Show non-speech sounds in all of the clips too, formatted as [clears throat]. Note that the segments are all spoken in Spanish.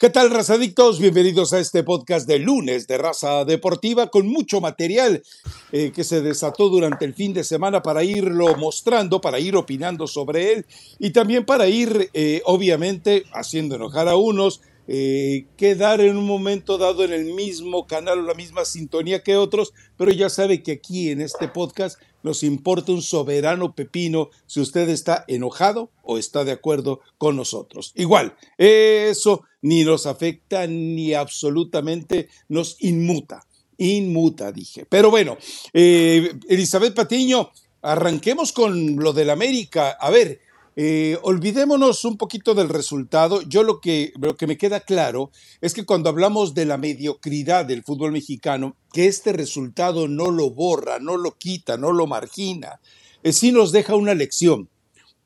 ¿Qué tal, razadictos? Bienvenidos a este podcast de lunes de Raza Deportiva con mucho material eh, que se desató durante el fin de semana para irlo mostrando, para ir opinando sobre él y también para ir, eh, obviamente, haciendo enojar a unos, eh, quedar en un momento dado en el mismo canal o la misma sintonía que otros, pero ya sabe que aquí en este podcast nos importa un soberano pepino si usted está enojado o está de acuerdo con nosotros. Igual, eso ni nos afecta ni absolutamente nos inmuta. Inmuta, dije. Pero bueno, eh, Elizabeth Patiño, arranquemos con lo del América. A ver, eh, olvidémonos un poquito del resultado. Yo lo que, lo que me queda claro es que cuando hablamos de la mediocridad del fútbol mexicano, que este resultado no lo borra, no lo quita, no lo margina, eh, sí nos deja una lección.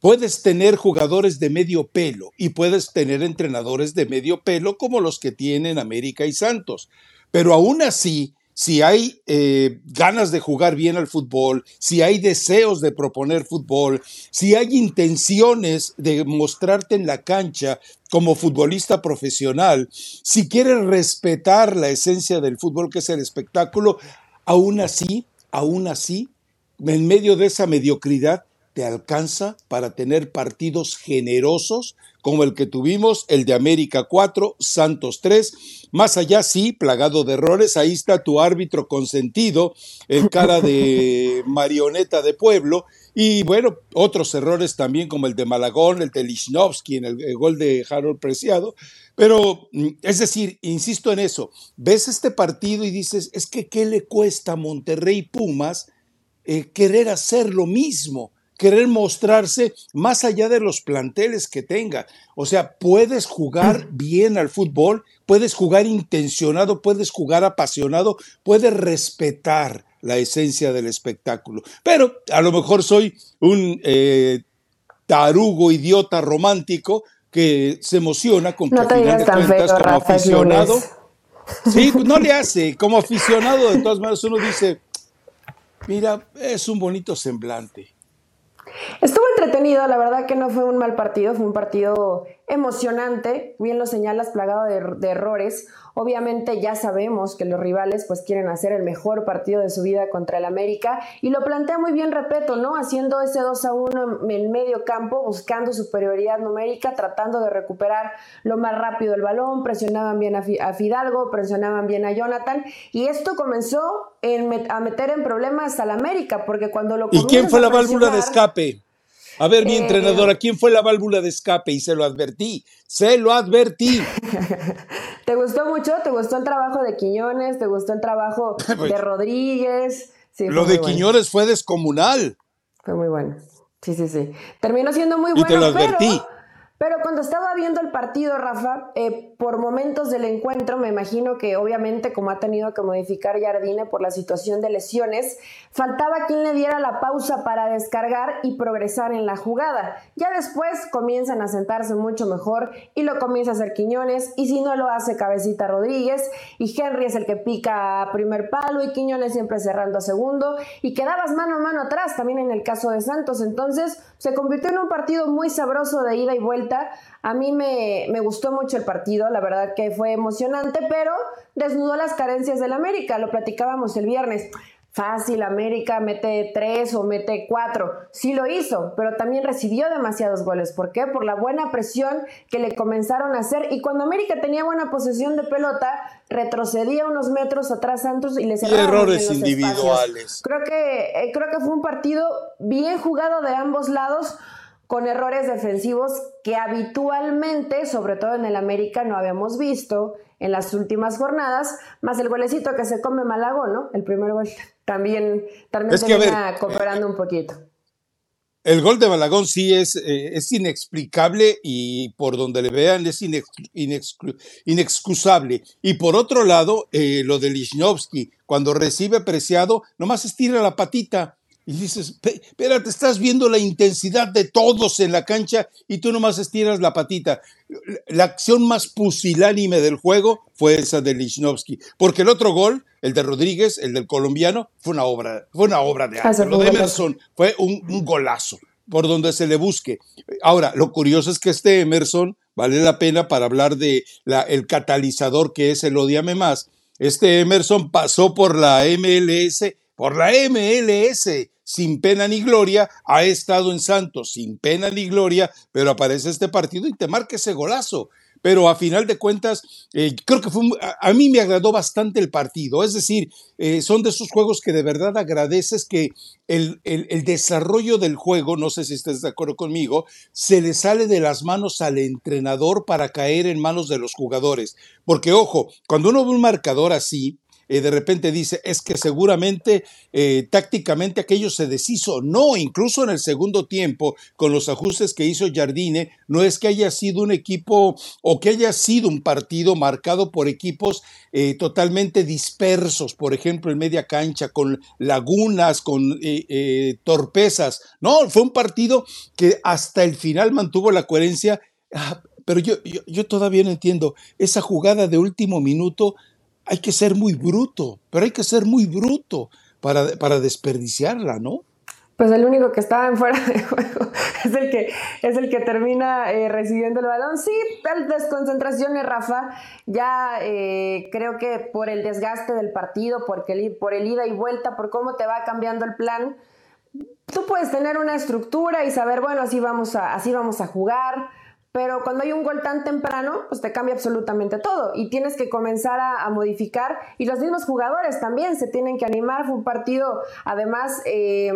Puedes tener jugadores de medio pelo y puedes tener entrenadores de medio pelo como los que tienen América y Santos, pero aún así si hay eh, ganas de jugar bien al fútbol, si hay deseos de proponer fútbol, si hay intenciones de mostrarte en la cancha como futbolista profesional, si quieres respetar la esencia del fútbol que es el espectáculo, aún así, aún así, en medio de esa mediocridad, te alcanza para tener partidos generosos como el que tuvimos, el de América 4, Santos 3. Más allá, sí, plagado de errores, ahí está tu árbitro consentido, el cara de [laughs] marioneta de pueblo. Y bueno, otros errores también como el de Malagón, el de Lichnowsky en el, gol de Harold Preciado. Pero, mm, es decir, insisto en eso, ves este partido y dices, es que ¿qué le cuesta a Monterrey Pumas eh, querer hacer lo mismo? Querer mostrarse más allá de los planteles que tenga. O sea, puedes jugar bien al fútbol, puedes jugar intencionado, puedes jugar apasionado, puedes respetar la esencia del espectáculo. Pero a lo mejor soy un eh, tarugo, idiota, romántico que se emociona con no te digas tan feo, como aficionado. Sí, [laughs] pues, no le hace. Como aficionado, de todas maneras, uno dice, mira, es un bonito semblante. Estuvo entretenido, la verdad que no fue un mal partido, fue un partido emocionante, bien lo señalas, plagado de, errores. Obviamente ya sabemos que los rivales pues quieren hacer el mejor partido de su vida contra el América y lo plantea muy bien Repeto, ¿no? Haciendo ese 2 a 1 en el medio campo, buscando superioridad numérica, tratando de recuperar lo más rápido el balón, presionaban bien a, Fidalgo, presionaban bien a Jonathan y esto comenzó a meter en problemas al América porque cuando lo ¿Y quién fue la válvula de escape? A ver, mi eh, entrenadora, ¿quién fue la válvula de escape? Y se lo advertí, se lo advertí. [laughs] ¿Te gustó mucho? ¿Te gustó el trabajo de Quiñones? ¿Te gustó el trabajo [laughs] pues, de Rodríguez? lo de Quiñones fue descomunal. Fue muy bueno. Sí, sí, sí. Terminó siendo muy bueno. Y te lo advertí. Pero cuando estaba viendo el partido, Rafa, eh, por momentos del encuentro, me imagino que obviamente como ha tenido que modificar Jardine por la situación de lesiones, faltaba quien le diera la pausa para descargar y progresar en la jugada. Ya después comienzan a sentarse mucho mejor y lo comienza a hacer Quiñones y si no lo hace Cabecita Rodríguez y Henry es el que pica a primer palo y Quiñones siempre cerrando a segundo y quedabas mano a mano atrás también en el caso de Santos. Entonces se convirtió en un partido muy sabroso de ida y vuelta a mí me, gustó mucho el partido, la verdad que fue emocionante, pero desnudó las carencias del América, lo platicábamos el viernes. Fácil, América mete tres o mete cuatro. Sí lo hizo, pero también recibió demasiados goles. ¿Por qué? Por la buena presión que le comenzaron a hacer. Y cuando América tenía buena posesión de pelota, retrocedía unos metros atrás Santos y le cerraba errores individuales. Creo que, eh, creo que fue un partido bien jugado de ambos lados con errores defensivos que habitualmente, sobre todo en el América, no habíamos visto en las últimas jornadas, más el golecito que se come Malagón, ¿no? El primer gol también, también es cooperando un poquito. El gol de Malagón sí es, eh, es inexplicable y por donde le vean es inexcusable. Y por otro lado, eh, lo de Lichnowsky, cuando recibe preciado, nomás estira la patita y dices, espérate, estás viendo la intensidad de todos en la cancha y tú nomás estiras la patita. La acción más pusilánime del juego fue esa de Lichnowsky, porque el otro gol, el de Rodríguez, el del colombiano, fue una obra, fue una obra de arte. Lo de Emerson fue un, golazo, por donde se le busque. Ahora, lo curioso es que este Emerson vale la pena para hablar de la, el catalizador que es el Odiame Más. Este Emerson pasó por la MLS, por la MLS, sin pena ni gloria, ha estado en Santos sin pena ni gloria, pero aparece este partido y te marca ese golazo pero a final de cuentas, eh, creo que fue, a, mí me agradó bastante el partido. Es decir, eh, son de esos juegos que de verdad agradeces que el, el, desarrollo del juego, no sé si estás de acuerdo conmigo, se le sale de las manos al entrenador para caer en manos de los jugadores. Porque, ojo, cuando uno ve un marcador así, eh, de repente dice, es que seguramente eh, tácticamente aquello se deshizo. No, incluso en el segundo tiempo, con los ajustes que hizo Jardine, no es que haya sido un equipo o que haya sido un partido marcado por equipos eh, totalmente dispersos, por ejemplo, en media cancha, con lagunas, con torpezas. No, fue un partido que hasta el final mantuvo la coherencia. Ah, pero yo, yo todavía no entiendo esa jugada de último minuto hay que ser muy bruto, pero hay que ser muy bruto para, para desperdiciarla, ¿no? Pues el único que estaba en fuera [laughs] de juego es el que, es el que termina eh, recibiendo el balón. Sí, desconcentraciones, Rafa. Ya eh, creo que por el desgaste del partido, porque el, por el ida y vuelta, por cómo te va cambiando el plan, tú puedes tener una estructura y saber, bueno, así vamos a, así vamos a jugar pero cuando hay un gol tan temprano, pues te cambia absolutamente todo y tienes que comenzar a, modificar y los mismos jugadores también se tienen que animar. Fue un partido, además, eh,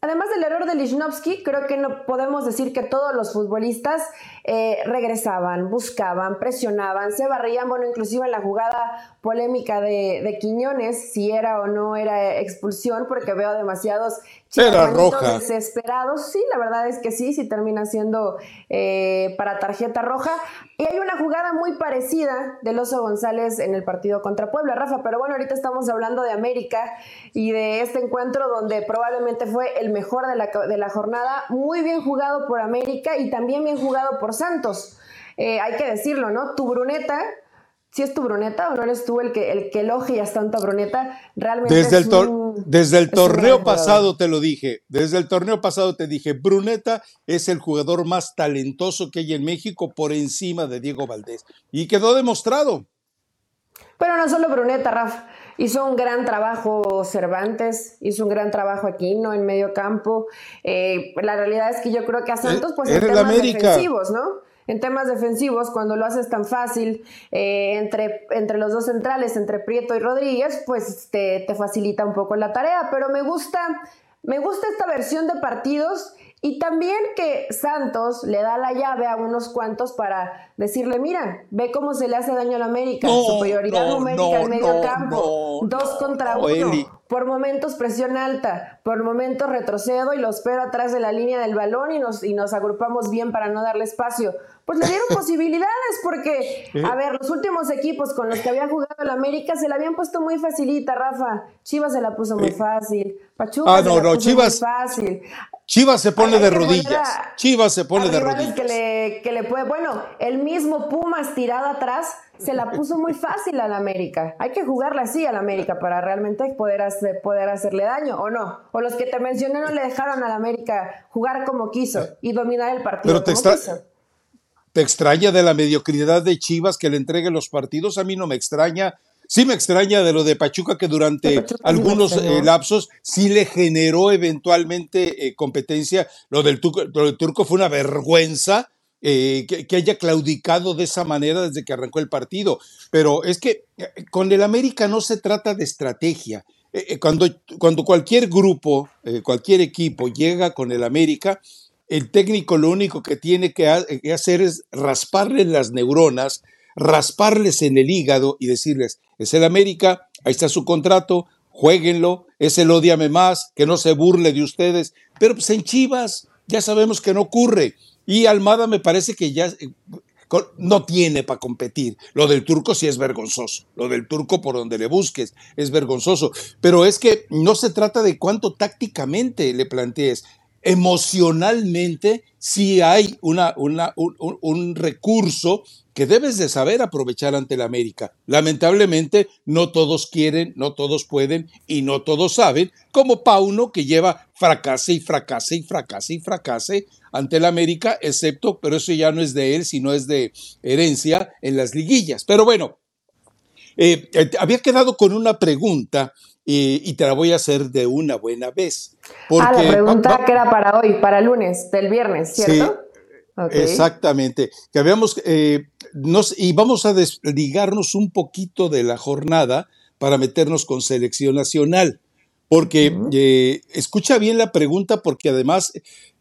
Además del error de Lichnowsky, creo que no podemos decir que todos los futbolistas eh, regresaban, buscaban, presionaban, se barrían, bueno, inclusive en la jugada polémica de, de Quiñones, si era o no era expulsión, porque veo demasiados chicos desesperados. Sí, la verdad es que sí, sí termina siendo eh, para tarjeta roja. Y hay una jugada muy parecida del Oso González en el partido contra Puebla, Rafa, pero bueno, ahorita estamos hablando de América y de este encuentro donde probablemente fue el mejor de la, de la jornada, muy bien jugado por América y también bien jugado por Santos. Eh, hay que decirlo, ¿no? Tu Bruneta, si es tu Bruneta o no eres tú el que, el que elogias tanto a Bruneta, realmente desde el, desde el torneo pasado te lo dije, desde el torneo pasado te dije, Bruneta es el jugador más talentoso que hay en México por encima de Diego Valdés y quedó demostrado. Pero no solo Bruneta, Rafa. Hizo un gran trabajo Cervantes, hizo un gran trabajo Aquino en medio campo. Eh, la realidad es que yo creo que a eh, Santos, pues en temas defensivos, ¿no? En temas defensivos, cuando lo haces tan fácil eh, entre, entre los dos centrales, entre Prieto y Rodríguez, pues te, te facilita un poco la tarea. Pero me gusta, me gusta esta versión de partidos y también que Santos le da la llave a unos cuantos para decirle, mira, ve cómo se le hace daño a la América, superioridad numérica en medio campo, dos contra uno por momentos presión alta, por momentos retrocedo y lo espero atrás de la línea del balón y nos, y nos agrupamos bien para no darle espacio. Pues le dieron [laughs] posibilidades porque, a ver, los últimos equipos con los que había jugado el América se la habían puesto muy facilita, Rafa. Chivas se la puso muy fácil. Pachuca ah, no, se la puso Chivas, muy fácil. Chivas se pone de rodillas. Chivas se pone de rodillas. Que le, que le puede, bueno, el mismo Pumas tirado atrás se la puso muy fácil al América. Hay que jugarla así al América para realmente poder, hacer, poder hacerle daño, ¿o no? O los que te mencioné no le dejaron al América jugar como quiso y dominar el partido Pero te como quiso. ¿Te extraña de la mediocridad de Chivas que le entregue los partidos? A mí no me extraña. Sí me extraña de lo de Pachuca que durante algunos eh, lapsos sí le generó eventualmente eh, competencia. Lo del, lo del Turco fue una vergüenza eh, que, haya claudicado de esa manera desde que arrancó el partido. Pero es que con el América no se trata de estrategia. Cuando, cuando cualquier grupo, cualquier equipo llega con el América, el técnico lo único que tiene que, hacer es rasparles las neuronas, rasparles en el hígado y decirles, es el América, ahí está su contrato, jueguenlo, es el odiame más, que no se burle de ustedes, pero pues en Chivas ya sabemos que no ocurre. Y Almada me parece que ya eh, no tiene para competir. Lo del turco sí es vergonzoso. Lo del turco por donde le busques es vergonzoso. Pero es que no se trata de cuánto tácticamente le plantees. Emocionalmente sí hay una, un, recurso que debes de saber aprovechar ante la América. Lamentablemente, no todos quieren, no todos pueden y no todos saben, como Pauno, que lleva fracase y fracase y fracase y fracase ante la América, excepto, pero eso ya no es de él, sino es de herencia en las liguillas. Pero bueno, eh, eh, había quedado con una pregunta eh, y te la voy a hacer de una buena vez. ah, la pregunta que era para hoy, para lunes, del viernes, ¿cierto? Exactamente. Que habíamos, eh, nos, y vamos a desligarnos un poquito de la jornada para meternos con selección nacional. Porque eh, escucha bien la pregunta, porque además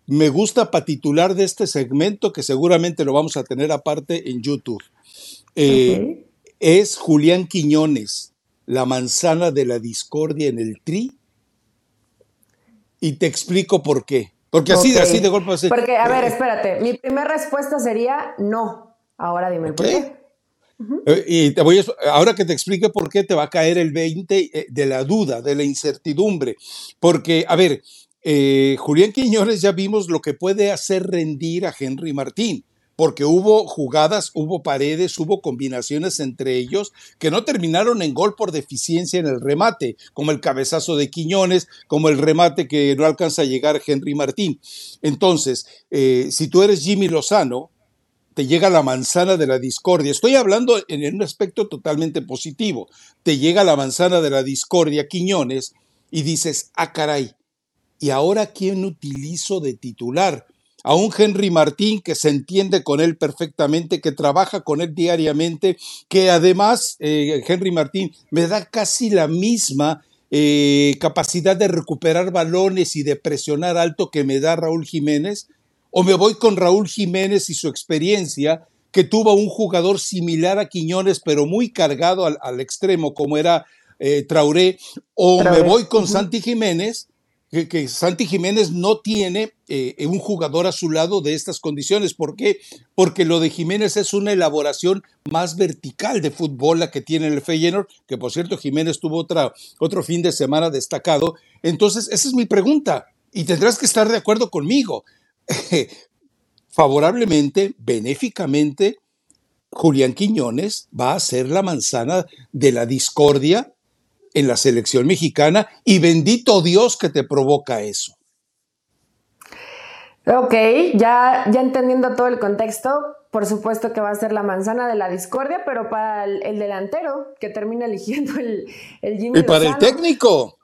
me gusta patitular de este segmento, que seguramente lo vamos a tener aparte en YouTube. Eh, es Julián Quiñones, la manzana de la discordia en el tri. Y te explico por qué. Porque así, así de golpe así. Porque, a ver, eh, espérate. Mi primera respuesta sería no. Ahora dime por qué. Eh, y te voy ahora que te explique por qué te va a caer el 20 eh, de la duda, de la incertidumbre. Porque, a ver, Julián Quiñones ya vimos lo que puede hacer rendir a Henry Martín porque hubo jugadas, hubo paredes, hubo combinaciones entre ellos que no terminaron en gol por deficiencia en el remate, como el cabezazo de Quiñones, como el remate que no alcanza a llegar Henry Martín. Entonces, eh, si tú eres Jimmy Lozano, te llega la manzana de la discordia. Estoy hablando en un aspecto totalmente positivo. Te llega la manzana de la discordia, Quiñones, y dices, ah, caray, ¿y ahora quién utilizo de titular? A un Henry Martín que se entiende con él perfectamente, que trabaja con él diariamente, que además eh, Henry Martín me da casi la misma eh, capacidad de recuperar balones y de presionar alto que me da Raúl Jiménez, o me voy con Raúl Jiménez y su experiencia, que tuvo un jugador similar a Quiñones, pero muy cargado al, extremo, como era eh, Traoré, o me voy con Santi Jiménez, que, Santi Jiménez no tiene eh, un jugador a su lado de estas condiciones. ¿Por qué? Porque lo de Jiménez es una elaboración más vertical de fútbol la que tiene el Feyenoord, que por cierto Jiménez tuvo otra, otro fin de semana destacado. Entonces, esa es mi pregunta y tendrás que estar de acuerdo conmigo. [laughs] Favorablemente, benéficamente, Julián Quiñones va a ser la manzana de la discordia en la selección mexicana y bendito Dios que te provoca eso. Ok, ya, ya entendiendo todo el contexto, por supuesto que va a ser la manzana de la discordia, pero para el, delantero que termina eligiendo el, el Jimmy Y para el técnico.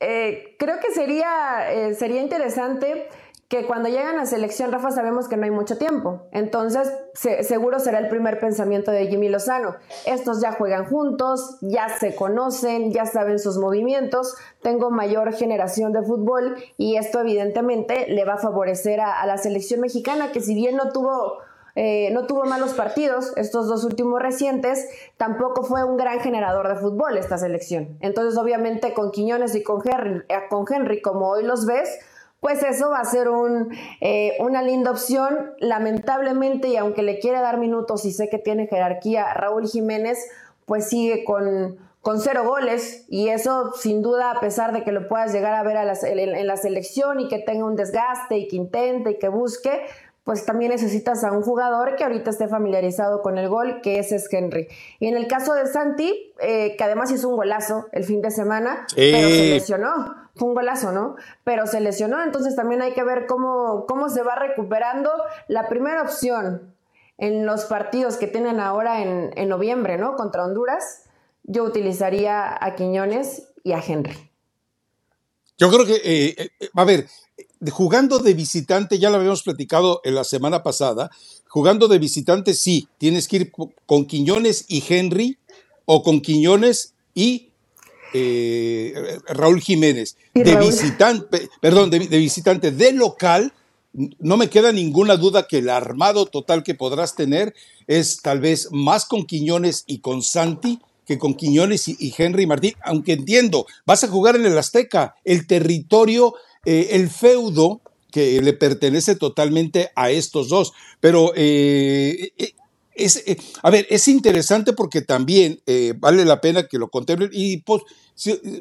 Eh, creo que sería, eh, sería interesante que cuando llegan a selección, Rafa, sabemos que no hay mucho tiempo. Entonces, seguro será el primer pensamiento de Jimmy Lozano. Estos ya juegan juntos, ya se conocen, ya saben sus movimientos, tengo mayor generación de fútbol y esto evidentemente le va a favorecer a, la selección mexicana, que si bien no tuvo... Eh, no tuvo malos partidos, estos dos últimos recientes, tampoco fue un gran generador de fútbol esta selección. Entonces, obviamente, con Quiñones y con Henry, eh, con Henry como hoy los ves, pues eso va a ser eh, una linda opción. Lamentablemente, y aunque le quiere dar minutos y sé que tiene jerarquía, Raúl Jiménez pues sigue con, con cero goles y eso sin duda a pesar de que lo puedas llegar a ver en la selección y que tenga un desgaste y que intente y que busque, pues también necesitas a un jugador que ahorita esté familiarizado con el gol, que ese es Henry. Y en el caso de Santi, eh, que además hizo un golazo el fin de semana, pero se lesionó. Fue un golazo, ¿no? Pero se lesionó, entonces también hay que ver cómo, cómo se va recuperando. La primera opción en los partidos que tienen ahora en, en noviembre, ¿no? Contra Honduras, yo utilizaría a Quiñones y a Henry. Yo creo que, eh, eh, a ver, jugando de visitante, ya lo habíamos platicado en la semana pasada, jugando de visitante sí, tienes que ir con Quiñones y Henry o con Quiñones y eh, Raúl Jiménez. de visitante, perdón, de, visitante de local, no me queda ninguna duda que el armado total que podrás tener es tal vez más con Quiñones y con Santi que con Quiñones y Henry Martín, aunque entiendo, vas a jugar en el Azteca, el territorio eh, el feudo que le pertenece totalmente a estos dos. Pero eh, eh, es, eh, a ver, es interesante porque también eh, vale la pena que lo contemplen. Y pues,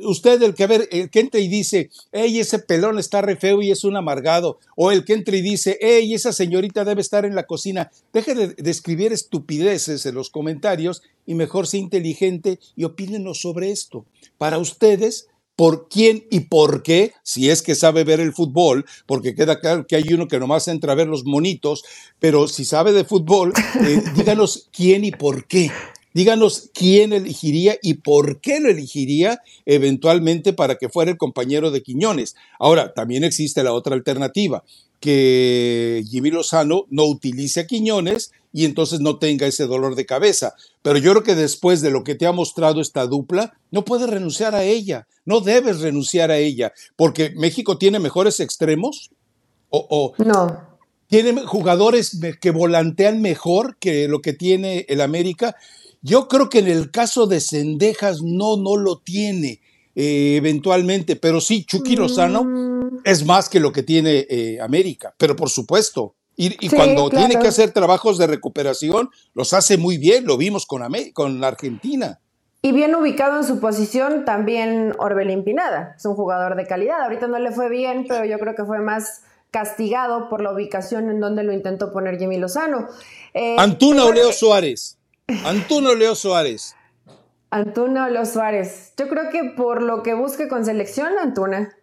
usted, el que, a ver, el que entra y dice, hey, ese pelón está re feo y es un amargado, o el que entra y dice, hey, esa señorita debe estar en la cocina, deje de, escribir estupideces en los comentarios y mejor sea inteligente y opínenos sobre esto. Para ustedes, por quién y por qué, si es que sabe ver el fútbol, porque queda claro que hay uno que nomás entra a ver los monitos, pero si sabe de fútbol, eh, [laughs] díganos quién y por qué. Díganos quién elegiría y por qué lo elegiría eventualmente para que fuera el compañero de Quiñones. Ahora, también existe la otra alternativa, que Jimmy Lozano no utilice a Quiñones y entonces no tenga ese dolor de cabeza. Pero yo creo que después de lo que te ha mostrado esta dupla, no puedes renunciar a ella, no debes renunciar a ella, porque México tiene mejores extremos o, no. tiene jugadores que volantean mejor que lo que tiene el América. Yo creo que en el caso de Cendejas no, no lo tiene eh, eventualmente, pero sí, Chucky Lozano mm. es más que lo que tiene eh, América, pero por supuesto. Y, cuando tiene que hacer trabajos de recuperación, los hace muy bien, lo vimos con, con Argentina. Y bien ubicado en su posición también Orbelín Pinada, es un jugador de calidad. Ahorita no le fue bien, pero yo creo que fue más castigado por la ubicación en donde lo intentó poner Jimmy Lozano. Eh, Antuna o Leo Suárez. Antuna o Leo Suárez. Antuna o Leo Suárez. Yo creo que por lo que busque con selección, Antuna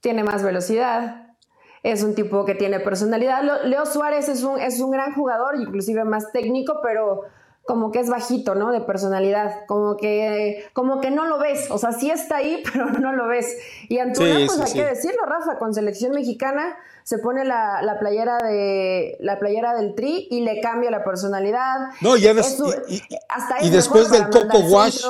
tiene más velocidad. Es un tipo que tiene personalidad. Leo Suárez es un, es un gran jugador, inclusive más técnico, pero como que es bajito, ¿no? De personalidad, como que, como que no lo ves, o sea, sí está ahí, [laughs] pero no lo ves. Y Antuna, pues hay que decirlo, Rafa, con selección mexicana se pone la, playera de la playera del Tri y le cambia la personalidad. No, ya ves, y, hasta y después del Coco Wash.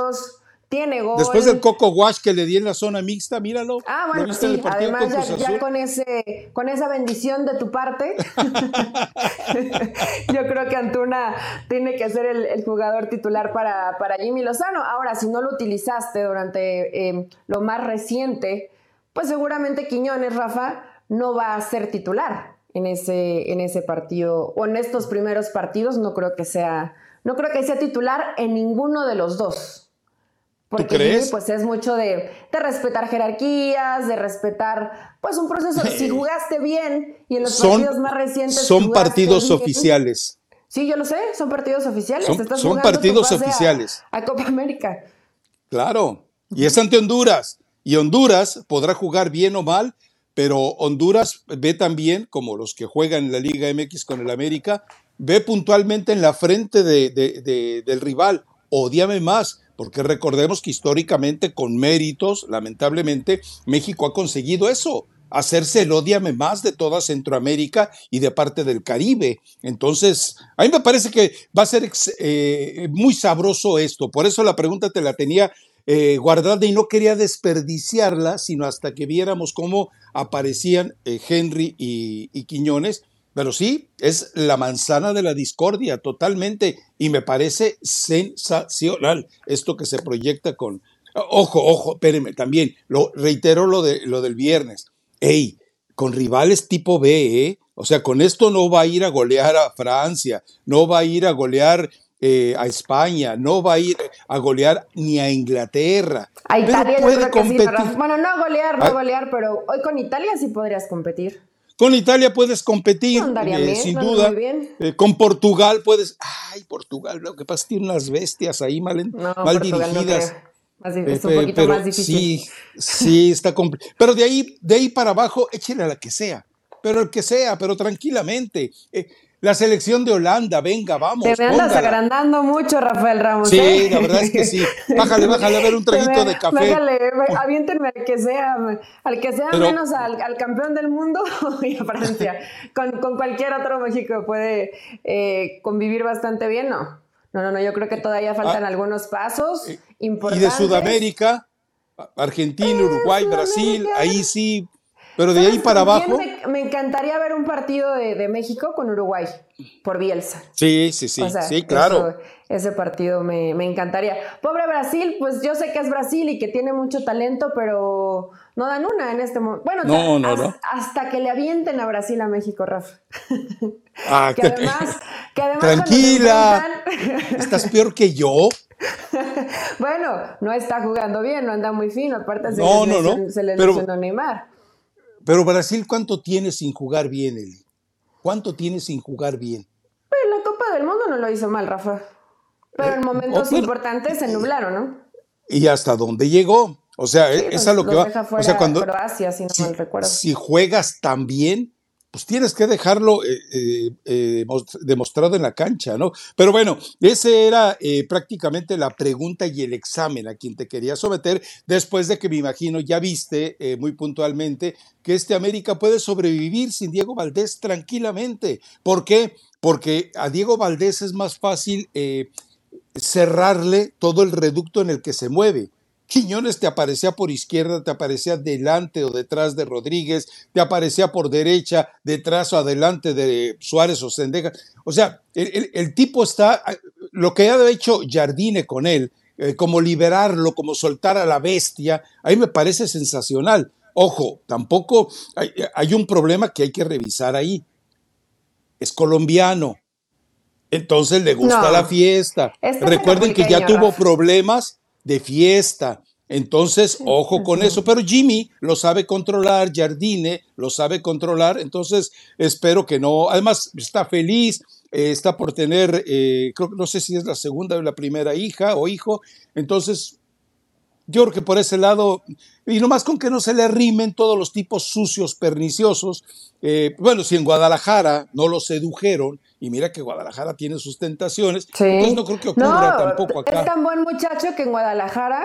Tiene gol. Después del Coco Wash que le di en la zona mixta, míralo. Ah, bueno, sí. Además, ya, con, ese, con esa bendición de tu parte, [laughs] yo creo que Antuna tiene que ser el, jugador titular para, para, Jimmy Lozano. Ahora, si no lo utilizaste durante em, lo más reciente, pues seguramente Quiñones, Rafa, no va a ser titular en ese, en ese partido o en estos primeros partidos. No creo que sea, no creo que sea titular en ninguno de los dos. Porque crees? pues es mucho de, respetar jerarquías, de respetar pues un proceso. Si [laughs] jugaste bien y en los partidos más recientes. Son partidos oficiales. Sí, yo lo sé, son partidos oficiales. Son, partidos oficiales. A, Copa América. Claro, y es ante Honduras. Y Honduras podrá jugar bien o mal, pero Honduras ve también, como los que juegan en la Liga MX con el América, ve puntualmente en la frente del rival. Odiame más porque recordemos que históricamente con méritos, lamentablemente, México ha conseguido eso, hacerse el odiame más de toda Centroamérica y de parte del Caribe. Entonces, a mí me parece que va a ser eh, muy sabroso esto. Por eso la pregunta te la tenía eh, guardada y no quería desperdiciarla, sino hasta que viéramos cómo aparecían eh, Henry y Quiñones pero sí, es la manzana de la discordia totalmente y me parece sensacional esto que se proyecta con... Ojo, ojo, espérenme, también, lo reitero lo, de, lo del viernes. Ey, con rivales tipo B, ¿eh? O sea, con esto no va a ir a golear a Francia, no va a ir a golear eh, a España, no va a ir a golear ni a Inglaterra. A Italia puede competir. bueno, no golear, no ah. golear, pero hoy con Italia sí podrías competir. Con Italia puedes competir, eh, sin duda. Eh, con Portugal puedes. Ay, Portugal, lo que pasa es que tiene unas bestias ahí mal, mal dirigidas. es un eh, poquito más difícil. Sí, sí, está complicado. Pero de ahí, de ahí para abajo, échale a la que sea. Pero el que sea, pero tranquilamente. La selección de Holanda, venga, vamos. Te me andas agrandando mucho, Rafael Ramos. Sí, ¿eh? la verdad es que sí. [laughs] Bájale, bájale a ver un traguito de café. Bájale, aviéntenme al que sea, al que sea menos al, campeón del mundo [laughs] y a Francia. con, cualquier otro México puede eh, convivir bastante bien, ¿no? No, no, no, yo creo que todavía faltan ah, algunos pasos importantes. Y de Sudamérica, Argentina, Uruguay, Brasil, ahí sí Pero de ahí para abajo. Me, encantaría ver un partido de, México con Uruguay por Bielsa. Sí, sí, sí, sí, claro. ese partido me, encantaría. Pobre Brasil, pues yo sé que es Brasil y que tiene mucho talento, pero no dan una en este momento. Bueno, no, no, no. hasta que le avienten a Brasil a México, Rafa. [laughs] Ah, que además, que además tranquila. Estás peor que yo. [laughs] bueno, no está jugando bien, no anda muy fino. Aparte se, no, no, no. se le pero, Neymar. Pero Brasil, ¿cuánto tiene sin jugar bien, Eli? ¿Cuánto tiene sin jugar bien? Pues la Copa del Mundo no lo hizo mal, Rafa. Pero en eh, momentos importantes se nublaron, ¿no? ¿Y hasta dónde llegó? O sea, es pues, a lo que va. o sea, cuando Croacia, si no mal recuerdo. Si juegas tan bien, pues tienes que dejarlo eh, eh, eh, demostrado en la cancha, ¿no? Pero bueno, ese era prácticamente la pregunta y el examen a quien te quería someter, después de que me imagino ya viste muy puntualmente que este América puede sobrevivir sin Diego Valdés tranquilamente. ¿Por qué? Porque a Diego Valdés es más fácil cerrarle todo el reducto en el que se mueve. Quiñones te aparecía por izquierda, te aparecía delante o detrás de Rodríguez, te aparecía por derecha, detrás o adelante de Suárez o Sendeja. O sea, el, tipo está, lo que ha hecho Jardine con él, eh, como liberarlo, como soltar a la bestia, a mí me parece sensacional. Ojo, tampoco hay, un problema que hay que revisar ahí. Es colombiano, entonces le gusta la fiesta. Recuerden que ya tuvo problemas de fiesta. Entonces, ojo con eso, pero Jimmy lo sabe controlar, Jardine lo sabe controlar, entonces espero que no, además está feliz, eh, está por tener, eh, creo que no sé si es la segunda o la primera hija o hijo, entonces yo creo que por ese lado, y nomás con que no se le rimen todos los tipos sucios, perniciosos, eh, bueno, si en Guadalajara no lo sedujeron, y mira que Guadalajara tiene sus tentaciones, entonces no creo que ocurra tampoco acá. Es tan buen muchacho que en Guadalajara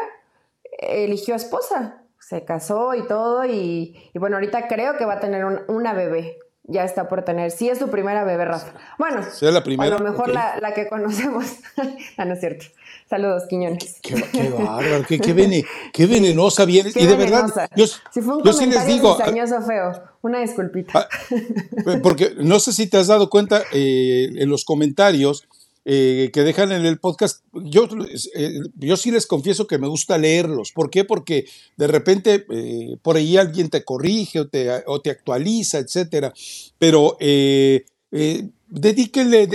eligió esposa, se casó y todo, y, bueno, ahorita creo que va a tener una bebé. Ya está por tener. Sí, es su primera bebé, Rafa. Bueno, la primera? a lo mejor la, la, que conocemos. [laughs] ah, no es cierto. Saludos, Quiñones. Qué, qué bárbaro, qué, qué, venenosa viene. y de verdad, yo, si fue un yo sí les digo. feo. Una disculpita. Ah, porque no sé si te has dado cuenta eh, en los comentarios eh, que dejan en el podcast, yo, eh, yo sí les confieso que me gusta leerlos. ¿Por qué? Porque de repente por ahí alguien te corrige o te, o te actualiza, etcétera. Pero dedíquenle,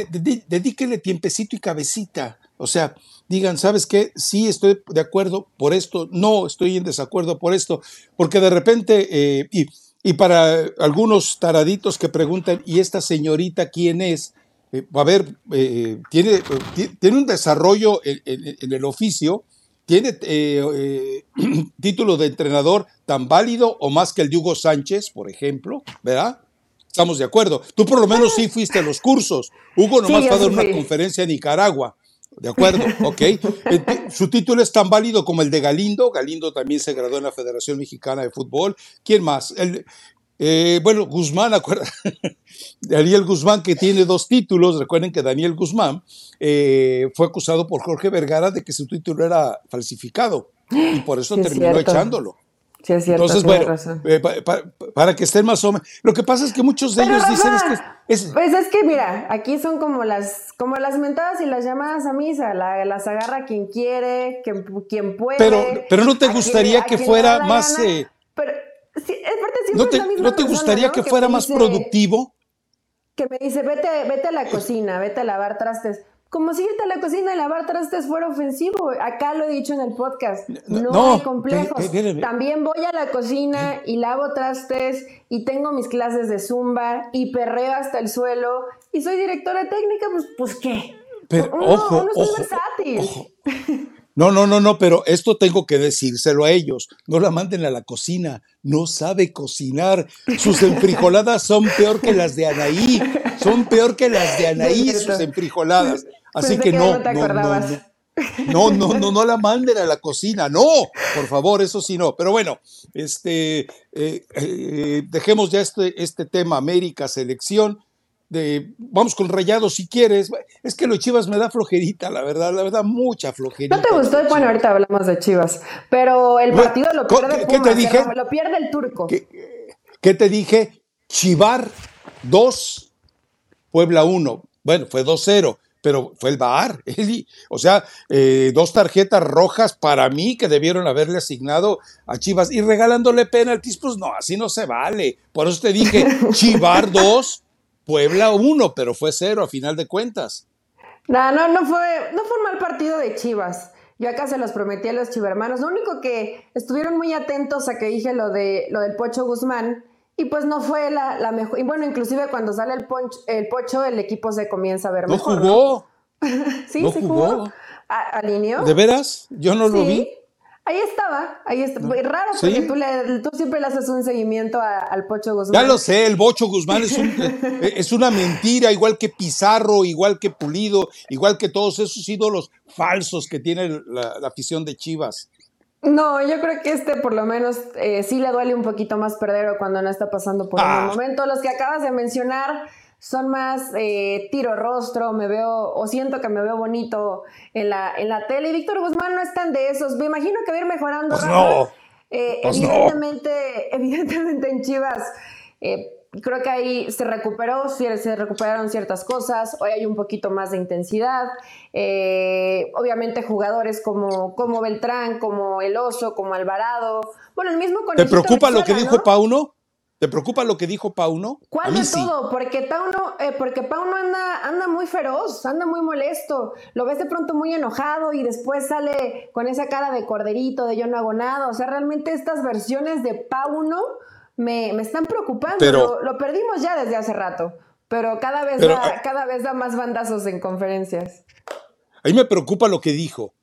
dedíquenle tiempecito y cabecita. O sea, digan, ¿sabes qué? Sí, estoy de acuerdo por esto, no, estoy en desacuerdo por esto, porque de repente, eh, y, y, para algunos taraditos que preguntan, ¿y esta señorita quién es? Eh, a ver, eh, tiene, tiene un desarrollo en, el oficio, tiene [clears throat] título de entrenador tan válido o más que el de Hugo Sánchez, por ejemplo, ¿verdad? Estamos de acuerdo. Tú por lo menos sí fuiste a los cursos. Hugo nomás fue a dar una conferencia en Nicaragua. ¿De acuerdo? Ok. Su título es tan válido como el de Galindo. Galindo también se graduó en la Federación Mexicana de Fútbol. ¿Quién más? El, eh, bueno, Guzmán, acuerda, [laughs] Daniel Guzmán, que tiene dos títulos. Recuerden que Daniel Guzmán eh, fue acusado por Jorge Vergara de que su título era falsificado y por eso terminó echándolo. Sí, es cierto. Entonces, bueno, eh, para, que estén más o menos. Lo que pasa es que muchos de ellos dicen es que. Pues es que, mira, aquí son como las, como las mentadas y las llamadas a misa. las agarra quien quiere, quien, quien puede. Pero, pero no te gustaría que fuera más. Eh, pero, sí, es ¿No te, ¿no te gustaría que, fuera más productivo? Que me dice, vete, vete a la cocina, vete a lavar trastes como si irte a la cocina y lavar trastes fuera ofensivo. Acá lo he dicho en el podcast. No, hay complejos. También voy a la cocina y lavo trastes y tengo mis clases de zumba y perreo hasta el suelo y soy directora técnica, pues, pues qué. Pero, ojo, ojo, No, no, no, no, pero esto tengo que decírselo a ellos. No la manden a la cocina. No sabe cocinar. Sus enfrijoladas son peor que las de Anaí. Son peor que las de [laughs] Anaí, sus enfrijoladas. Así que no, no, no, no, no, no, la manden a la cocina, no, por favor, eso sí no. Pero bueno, este, eh, eh, dejemos ya este, este tema América selección. De, vamos con Rayados si quieres. Es que los Chivas me da flojerita, la verdad, la verdad, mucha flojerita. ¿No te gustó? Bueno, ahorita hablamos de Chivas, pero el partido lo pierde ¿Qué, te dije? Lo pierde el turco. ¿Qué, ¿Qué te dije? Chivar 2, Puebla 1. Bueno, fue 2-0 pero fue el VAR. [laughs] O sea, eh, dos tarjetas rojas para mí que debieron haberle asignado a Chivas y regalándole penaltis, pues no, así no se vale. Por eso te dije, [laughs] Chivar 2, Puebla 1, pero fue 0 a final de cuentas. No, no, no fue, no fue un mal partido de Chivas. Yo acá se los prometí a los chivermanos. Lo único que estuvieron muy atentos a que dije lo, de, lo del Pocho Guzmán y pues no fue la, mejor. Y bueno, inclusive cuando sale el, el Pocho, el equipo se comienza a ver ¿No mejor. Jugó? [laughs] sí, sí jugó. ¿Alineó? ¿De veras? Yo no lo vi. Ahí estaba, ahí está. Raro porque tú, le, tú, siempre le haces un seguimiento al Pocho Guzmán. Ya lo sé, el Pocho Guzmán es, [laughs] es, una mentira, igual que Pizarro, igual que Pulido, igual que todos esos ídolos falsos que tiene la, afición de Chivas. No, yo creo que este por lo menos eh, sí le duele un poquito más perder cuando no está pasando por un ah. momento. Los que acabas de mencionar son más eh, tiro rostro, me veo o siento que me veo bonito en la, en la tele. Y Víctor Guzmán no es tan de esos. Me imagino que va a ir mejorando. Pues no. Eh, pues evidentemente, [laughs] evidentemente en Chivas. Eh, creo que ahí se recuperó, se recuperaron ciertas cosas, hoy hay un poquito más de intensidad, obviamente jugadores como, como Beltrán, como El Oso, como Alvarado, bueno, el mismo ¿Te preocupa lo que dijo Pauno? ¿Te preocupa lo que dijo Pauno? ¿Cuál de todo? Porque Pauno, eh, porque Pauno anda, anda muy feroz, anda muy molesto. Lo ves de pronto muy enojado y después sale con esa cara de corderito, de yo no hago nada. O sea, realmente estas versiones de Pauno me, me están preocupando. Pero, lo, perdimos ya desde hace rato. Pero cada vez, da, ah, cada vez da más bandazos en conferencias. A mí me preocupa lo que dijo.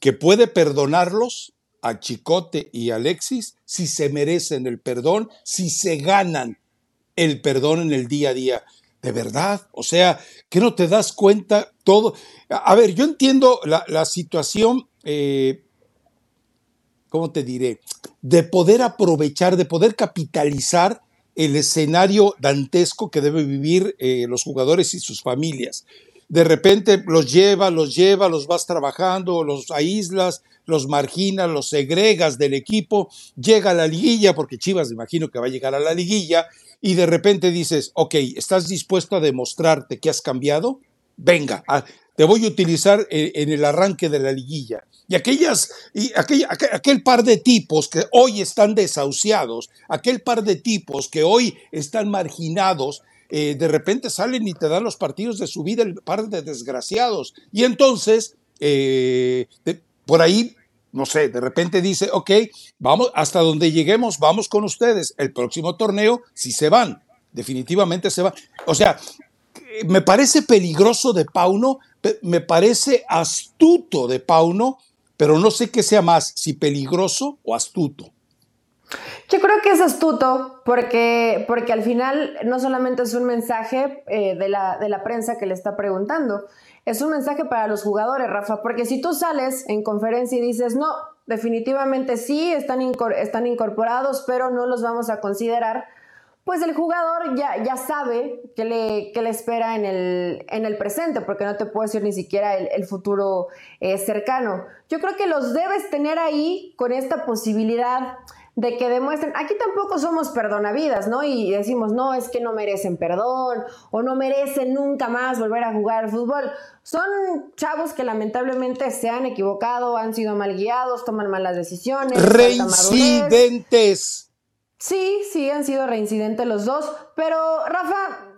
Que puede perdonarlos a Chicote y Alexis si se merecen el perdón, si se ganan el perdón en el día a día. De verdad, o sea, que no te das cuenta todo. A ver, yo entiendo la, situación, eh, ¿cómo te diré? De poder aprovechar, de poder capitalizar el escenario dantesco que deben vivir eh, los jugadores y sus familias. De repente los lleva, los lleva, los vas trabajando, los aíslas, los marginas, los segregas del equipo, llega a la liguilla, porque Chivas imagino que va a llegar a la liguilla, y de repente dices, ok, ¿estás dispuesto a demostrarte que has cambiado? Venga, te voy a utilizar en, el arranque de la liguilla. Y aquellas, y aquel, aquel, par de tipos que hoy están desahuciados, aquel par de tipos que hoy están marginados, eh, de repente salen y te dan los partidos de su vida, el par de desgraciados. Y entonces, eh, por ahí no sé, de repente dice, ok, vamos, hasta donde lleguemos, vamos con ustedes. El próximo torneo, si se van, definitivamente se van. O sea, me parece peligroso de Pauno, me parece astuto de Pauno, pero no sé qué sea más, si peligroso o astuto. Yo creo que es astuto porque, porque al final no solamente es un mensaje eh, de, la, de la prensa que le está preguntando, es un mensaje para los jugadores, Rafa, porque si tú sales en conferencia y dices, no, definitivamente sí, están, están incorporados, pero no los vamos a considerar, pues el jugador ya, ya sabe qué le, le espera en el, en el presente, porque no te puedo decir ni siquiera el, futuro eh, cercano. Yo creo que los debes tener ahí con esta posibilidad de que demuestren, aquí tampoco somos perdonavidas, ¿no? Y decimos, no, es que no merecen perdón o no merecen nunca más volver a jugar al fútbol. Son chavos que lamentablemente se han equivocado, han sido mal guiados, toman malas decisiones. Reincidentes. Sí, sí, han sido reincidentes los dos, pero Rafa,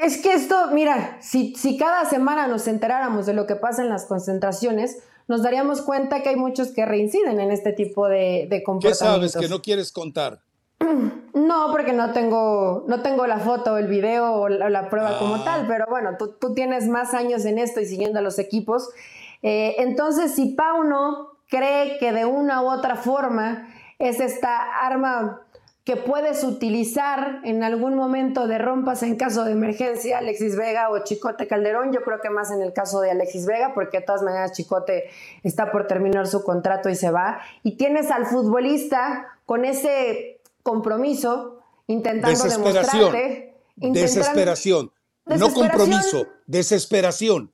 es que esto, mira, si, si cada semana nos enteráramos de lo que pasa en las concentraciones, nos daríamos cuenta que hay muchos que reinciden en este tipo de, de comportamientos. ¿Qué sabes que no quieres contar? [clears throat] No, porque no tengo, no tengo la foto, el video o la, prueba como ah. tal, pero bueno, tú, tú, tienes más años en esto y siguiendo a los equipos. Eh, entonces, si Pauno cree que de una u otra forma es esta arma que puedes utilizar en algún momento de rompas en caso de emergencia, Alexis Vega o Chicote Calderón. Yo creo que más en el caso de Alexis Vega, porque de todas maneras Chicote está por terminar su contrato y se va. Y tienes al futbolista con ese compromiso intentando demostrarte. Desesperación. No compromiso, desesperación.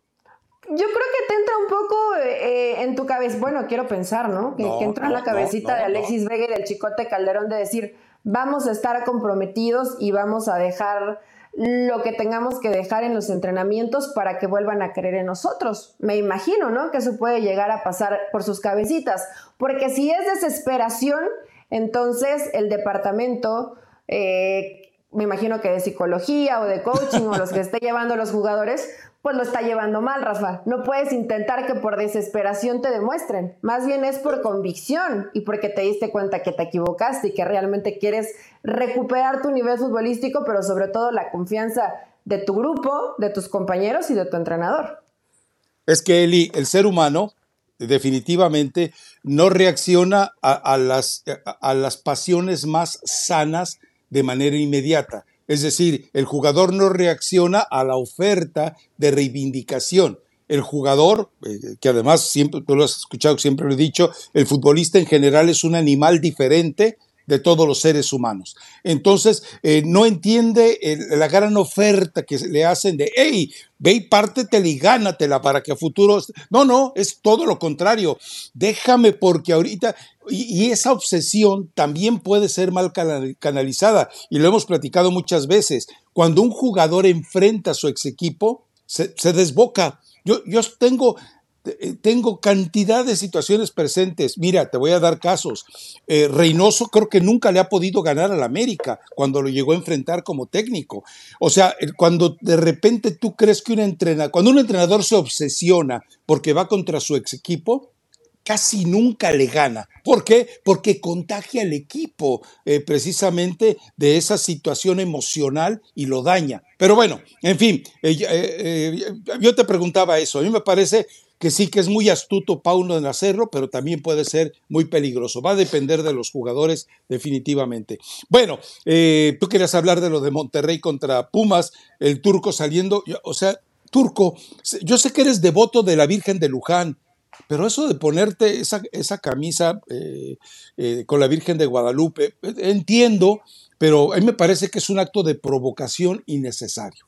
Yo creo que te entra un poco eh, en tu cabeza, bueno, quiero pensar, ¿no? Que, entra en la cabecita de Alexis Vega y del Chicote Calderón de decir, vamos a estar comprometidos y vamos a dejar lo que tengamos que dejar en los entrenamientos para que vuelvan a creer en nosotros. Me imagino, ¿no? Que eso puede llegar a pasar por sus cabecitas, porque si es desesperación, entonces el departamento, eh, me imagino que de psicología o de coaching o los que esté [laughs] llevando los jugadores, pues lo está llevando mal, Rafa. No puedes intentar que por desesperación te demuestren. Más bien es por convicción y porque te diste cuenta que te equivocaste y que realmente quieres recuperar tu nivel futbolístico, pero sobre todo la confianza de tu grupo, de tus compañeros y de tu entrenador. Es que Eli, el ser humano definitivamente no reacciona a, las, a las pasiones más sanas de manera inmediata. Es decir, el jugador no reacciona a la oferta de reivindicación. El jugador, eh, que además siempre tú lo has escuchado, siempre lo he dicho, el futbolista en general es un animal diferente de todos los seres humanos. Entonces, eh, no entiende la gran oferta que le hacen de, hey, ve y pártetela y gánatela para que a futuro... No, no, es todo lo contrario. Déjame porque ahorita... Y, esa obsesión también puede ser mal canalizada, y lo hemos platicado muchas veces. Cuando un jugador enfrenta a su ex equipo, se, se desboca. Yo, yo tengo tengo cantidad de situaciones presentes. Mira, te voy a dar casos. Eh, Reynoso creo que nunca le ha podido ganar al América cuando lo llegó a enfrentar como técnico. O sea, cuando de repente tú crees que un entrenador, cuando un entrenador se obsesiona porque va contra su ex equipo, casi nunca le gana. ¿Por qué? Porque contagia al equipo eh, precisamente de esa situación emocional y lo daña. Pero bueno, en fin, yo te preguntaba eso. A mí me parece que sí que es muy astuto Pauno en hacerlo, pero también puede ser muy peligroso. Va a depender de los jugadores definitivamente. Bueno, eh, tú querías hablar de lo de Monterrey contra Pumas, el turco saliendo, o sea, turco, yo sé que eres devoto de la Virgen de Luján, pero eso de ponerte esa, esa camisa eh, eh, con la Virgen de Guadalupe, entiendo, pero a mí me parece que es un acto de provocación innecesario.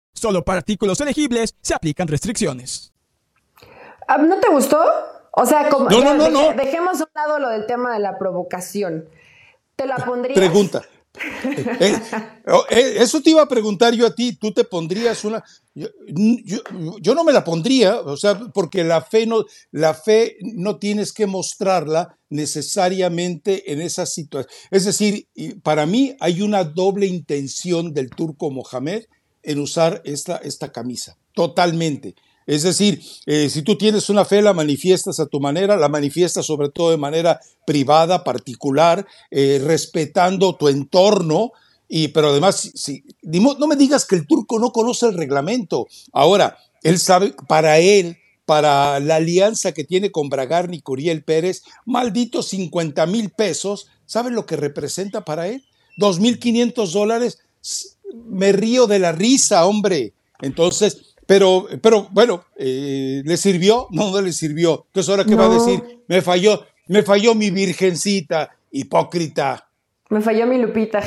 Solo para artículos elegibles se aplican restricciones. Ah, ¿No te gustó? O sea, como, dejemos a un lado lo del tema de la provocación. ¿Te la pondrías? Pregunta. [laughs] Eh, oh, eh, eso te iba a preguntar yo a ti, tú te pondrías una, yo, yo, no me la pondría, o sea, porque la fe no, la fe no tienes que mostrarla necesariamente en esa situación. Es decir, para mí hay una doble intención del turco Mohamed en usar esta, esta camisa, totalmente. Es decir, eh, si tú tienes una fe, la manifiestas a tu manera, la manifiestas sobre todo de manera privada, particular, eh, respetando tu entorno, y, pero además, si, no me digas que el turco no conoce el reglamento. Ahora, él sabe, para él, para la alianza que tiene con Bragarni y Curiel Pérez, malditos 50 mil pesos, ¿saben lo que representa para él? 2.500 dólares me río de la risa, hombre. Entonces, pero, pero bueno, eh, ¿le sirvió? No, no le sirvió. Entonces, ¿ahora qué va a decir? Me falló, me falló mi virgencita, hipócrita. Me falló mi Lupita.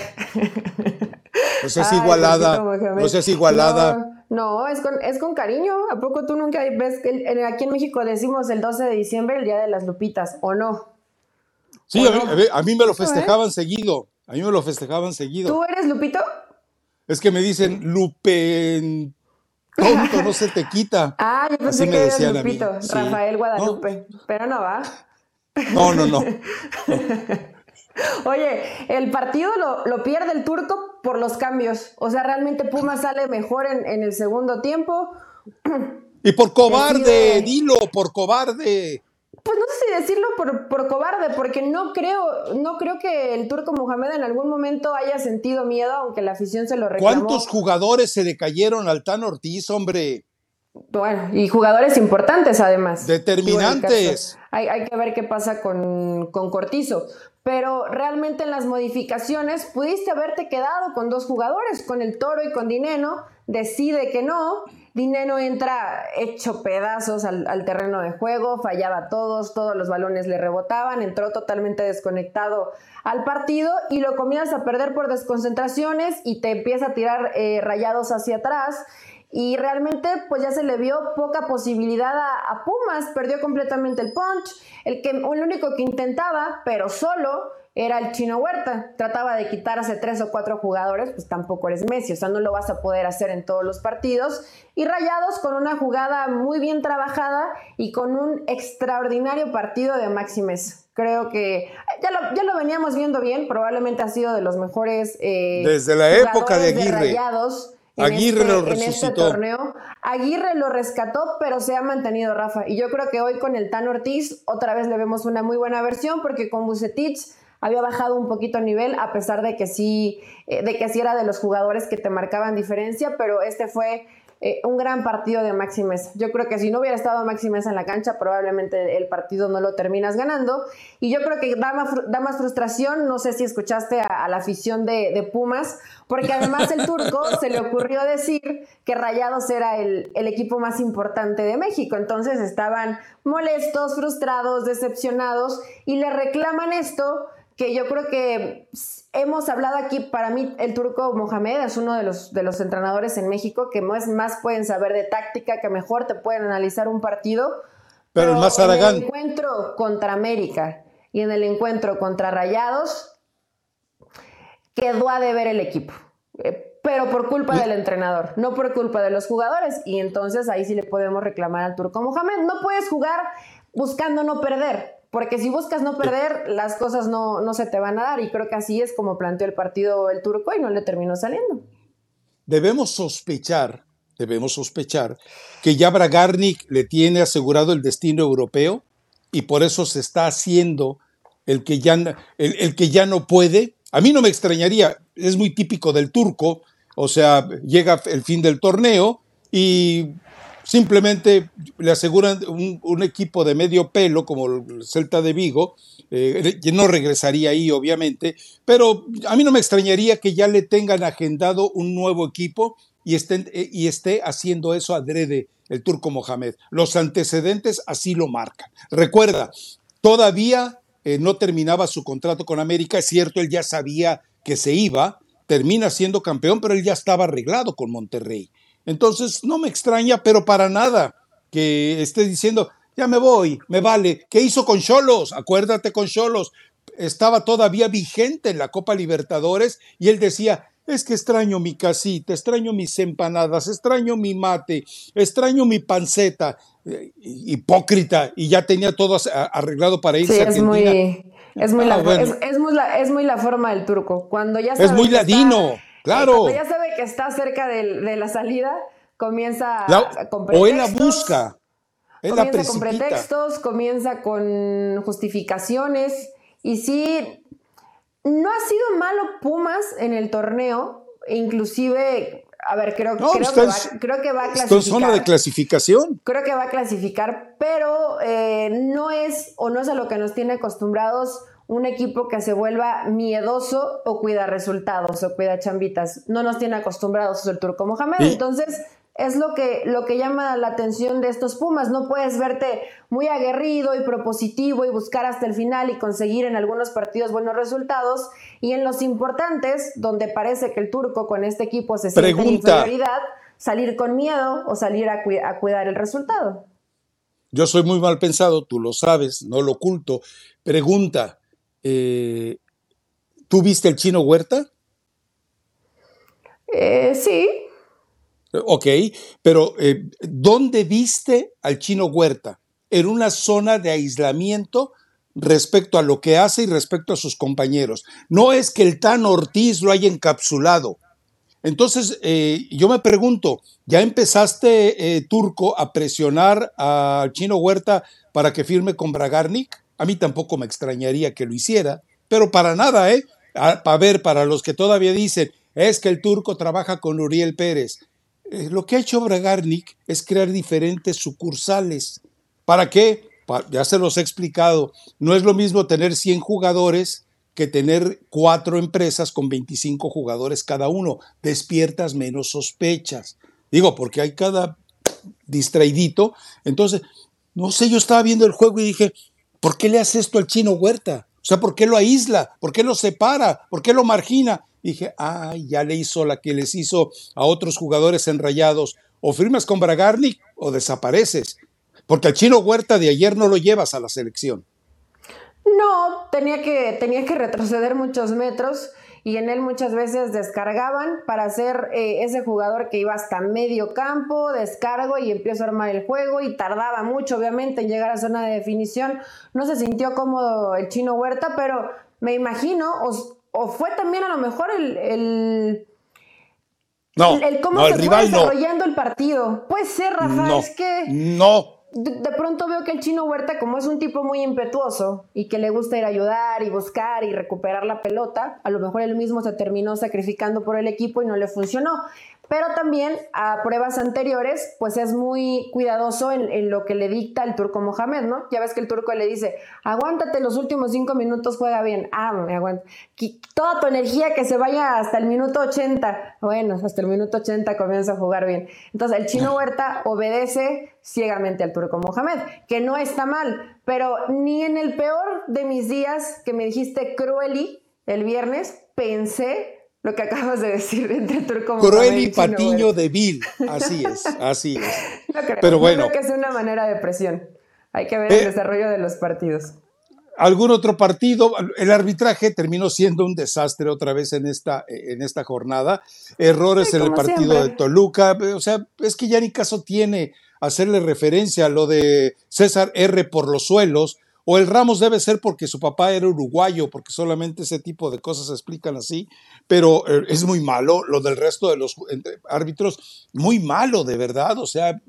No seas igualada. No seas igualada. No, es, con, es con cariño. ¿A poco tú nunca ves que aquí en México decimos el 12 de diciembre el Día de las Lupitas, o no? Sí, a, mí, me lo festejaban seguido. A mí me lo festejaban seguido. ¿Tú eres Lupito? Es que me dicen Lupe tonto, no se te quita. [laughs] Ah, yo pensé que era Lupito, Rafael Guadalupe, pero no va. No, no, no. [laughs] Oye, el partido lo, pierde el turco por los cambios. O sea, realmente Puma sale mejor en, en, el segundo tiempo. Y por cobarde, dilo, por cobarde. Pues no sé si decirlo por, por, cobarde, porque no creo, no creo que el turco Mohamed en algún momento haya sentido miedo, aunque la afición se lo reclamó. ¿Cuántos jugadores se le cayeron al Tan Ortiz, hombre? Bueno, y jugadores importantes además. Determinantes. Hay, hay, que ver qué pasa con, con Cortizo. Pero realmente en las modificaciones pudiste haberte quedado con dos jugadores, con el Toro y con Dineno. Decide que no Dinero entra hecho pedazos al, terreno de juego, fallaba todos, todos los balones le rebotaban, entró totalmente desconectado al partido y lo comienzas a perder por desconcentraciones y te empieza a tirar eh, rayados hacia atrás. Y realmente, pues ya se le vio poca posibilidad a, a Pumas, perdió completamente el punch. El, que, el único que intentaba, pero solo, era el chino Huerta. Trataba de quitarse tres o cuatro jugadores, pues tampoco eres Messi, o sea, no lo vas a poder hacer en todos los partidos. Y Rayados con una jugada muy bien trabajada y con un extraordinario partido de Maximes. Creo que ya lo, ya lo veníamos viendo bien, probablemente ha sido de los mejores. Eh, Desde la época de Aguirre. Rayados. Aguirre este, lo en este resucitó. torneo. Aguirre lo rescató, pero se ha mantenido Rafa. Y yo creo que hoy con el Tan Ortiz otra vez le vemos una muy buena versión, porque con Bucetich había bajado un poquito a nivel, a pesar de que sí, eh, de que sí era de los jugadores que te marcaban diferencia, pero este fue eh, un gran partido de Maxi Mesa. Yo creo que si no hubiera estado Maxi Mesa en la cancha, probablemente el partido no lo terminas ganando. Y yo creo que da más, da más frustración, no sé si escuchaste a, a la afición de, de, Pumas, porque además el turco [laughs] se le ocurrió decir que Rayados era el, el equipo más importante de México. Entonces estaban molestos, frustrados, decepcionados y le reclaman esto que yo creo que hemos hablado aquí, para mí el turco Mohamed es uno de los, de los entrenadores en México que más, más pueden saber de táctica, que mejor te pueden analizar un partido. Pero, el más Aragán. En el encuentro contra América y en el encuentro contra Rayados, quedó a deber el equipo. Eh, pero por culpa del entrenador, no por culpa de los jugadores. Y entonces ahí sí le podemos reclamar al turco Mohamed. No puedes jugar buscando no perder. Porque si buscas no perder, las cosas no, no, se te van a dar. Y creo que así es como planteó el partido el turco y no le terminó saliendo. Debemos sospechar, debemos sospechar que ya Bragarnik le tiene asegurado el destino europeo y por eso se está haciendo el que ya, el, el que ya no puede. A mí no me extrañaría, es muy típico del turco, o sea, llega el fin del torneo y simplemente le aseguran un, equipo de medio pelo como el Celta de Vigo, eh, no regresaría ahí obviamente, pero a mí no me extrañaría que ya le tengan agendado un nuevo equipo y, y esté haciendo eso adrede el turco Mohamed. Los antecedentes así lo marcan. Recuerda, todavía eh, no terminaba su contrato con América, es cierto, él ya sabía que se iba, termina siendo campeón, pero él ya estaba arreglado con Monterrey. Entonces, no me extraña, pero para nada que esté diciendo, ya me voy, me vale. ¿Qué hizo con Cholos? Acuérdate con Cholos. Estaba todavía vigente en la Copa Libertadores y él decía, es que extraño mi casita, extraño mis empanadas, extraño mi mate, extraño mi panceta. Eh, hipócrita, y ya tenía todo arreglado para irse sí, a Argentina. Es muy, es, muy ah, la, bueno. es, es, muy la, es muy la forma del turco. Cuando ya es muy ladino. Está, Claro. ya sabe que está cerca de, de la salida, comienza la, con pretextos. O él la busca. Él comienza la con pretextos, comienza con justificaciones. Y sí, no ha sido malo Pumas en el torneo. Inclusive, a ver, creo, no, creo, está que, va, creo que va a clasificar. en zona de clasificación. Creo que va a clasificar, pero eh, no es o no es a lo que nos tiene acostumbrados un equipo que se vuelva miedoso o cuida resultados o cuida chambitas. No nos tiene acostumbrados el turco Mohamed. ¿Sí? Entonces, es lo que, lo que llama la atención de estos Pumas. No puedes verte muy aguerrido y propositivo y buscar hasta el final y conseguir en algunos partidos buenos resultados. Y en los importantes, donde parece que el turco con este equipo se siente en inferioridad, salir con miedo o salir a, cu a cuidar el resultado. Yo soy muy mal pensado, tú lo sabes, no lo oculto. Pregunta, eh, ¿Tú viste el chino Huerta? Eh, sí. Ok, pero eh, ¿dónde viste al chino Huerta? En una zona de aislamiento respecto a lo que hace y respecto a sus compañeros. No es que el Tan Ortiz lo haya encapsulado. Entonces, eh, yo me pregunto, ¿ya empezaste, Turco, a presionar al chino Huerta para que firme con Bragarnik? A mí tampoco me extrañaría que lo hiciera, pero para nada, ¿eh? Para ver, para los que todavía dicen, es que el turco trabaja con Uriel Pérez. Eh, lo que ha hecho Bragarnik es crear diferentes sucursales. ¿Para qué? ya se los he explicado. No es lo mismo tener 100 jugadores que tener cuatro empresas con 25 jugadores cada uno. Despiertas menos sospechas. Digo, porque hay cada distraidito. Entonces, no sé, yo estaba viendo el juego y dije, ¿por qué le hace esto al chino Huerta? O sea, ¿por qué lo aísla? ¿Por qué lo separa? ¿Por qué lo margina? dije, ay, ya le hizo la que les hizo a otros jugadores enrayados. O firmas con Bragarnik o desapareces. Porque al chino Huerta de ayer no lo llevas a la selección. No, tenía que, tenía que retroceder muchos metros y en él muchas veces descargaban para ser eh, ese jugador que iba hasta medio campo, descargo y empiezo a armar el juego y tardaba mucho obviamente en llegar a zona de definición. No se sintió cómodo el chino Huerta, pero me imagino, o, fue también a lo mejor el, el no, el, cómo se fue desarrollando el partido. Puede ser, Rafa, es que. No, de, pronto veo que el chino Huerta, como es un tipo muy impetuoso y que le gusta ir a ayudar y buscar y recuperar la pelota, a lo mejor él mismo se terminó sacrificando por el equipo y no le funcionó pero también a pruebas anteriores, pues es muy cuidadoso en, lo que le dicta el turco Mohamed, ¿no? Ya ves que el turco le dice, aguántate los últimos cinco minutos, juega bien. Ah, me aguanto. Toda tu energía que se vaya hasta el minuto 80. Bueno, hasta el minuto 80 comienza a jugar bien. Entonces, el chino Huerta obedece ciegamente al turco Mohamed, que no está mal, pero ni en el peor de mis días que me dijiste crueli el viernes, pensé lo que acabas de decir entre Turco Cruel y Patiño de Vil. Así es, [laughs] así es. No creo, Pero bueno. creo que es una manera de presión. Hay que ver el eh, desarrollo de los partidos. Algún otro partido, el arbitraje terminó siendo un desastre otra vez en esta, en esta jornada. Errores en el partido de Toluca. O sea, es que ya ni caso tiene hacerle referencia a lo de César R por los suelos o el Ramos debe ser porque su papá era uruguayo, porque solamente ese tipo de cosas se explican así, pero eh, es muy malo lo del resto de los árbitros, muy malo de verdad, o sea,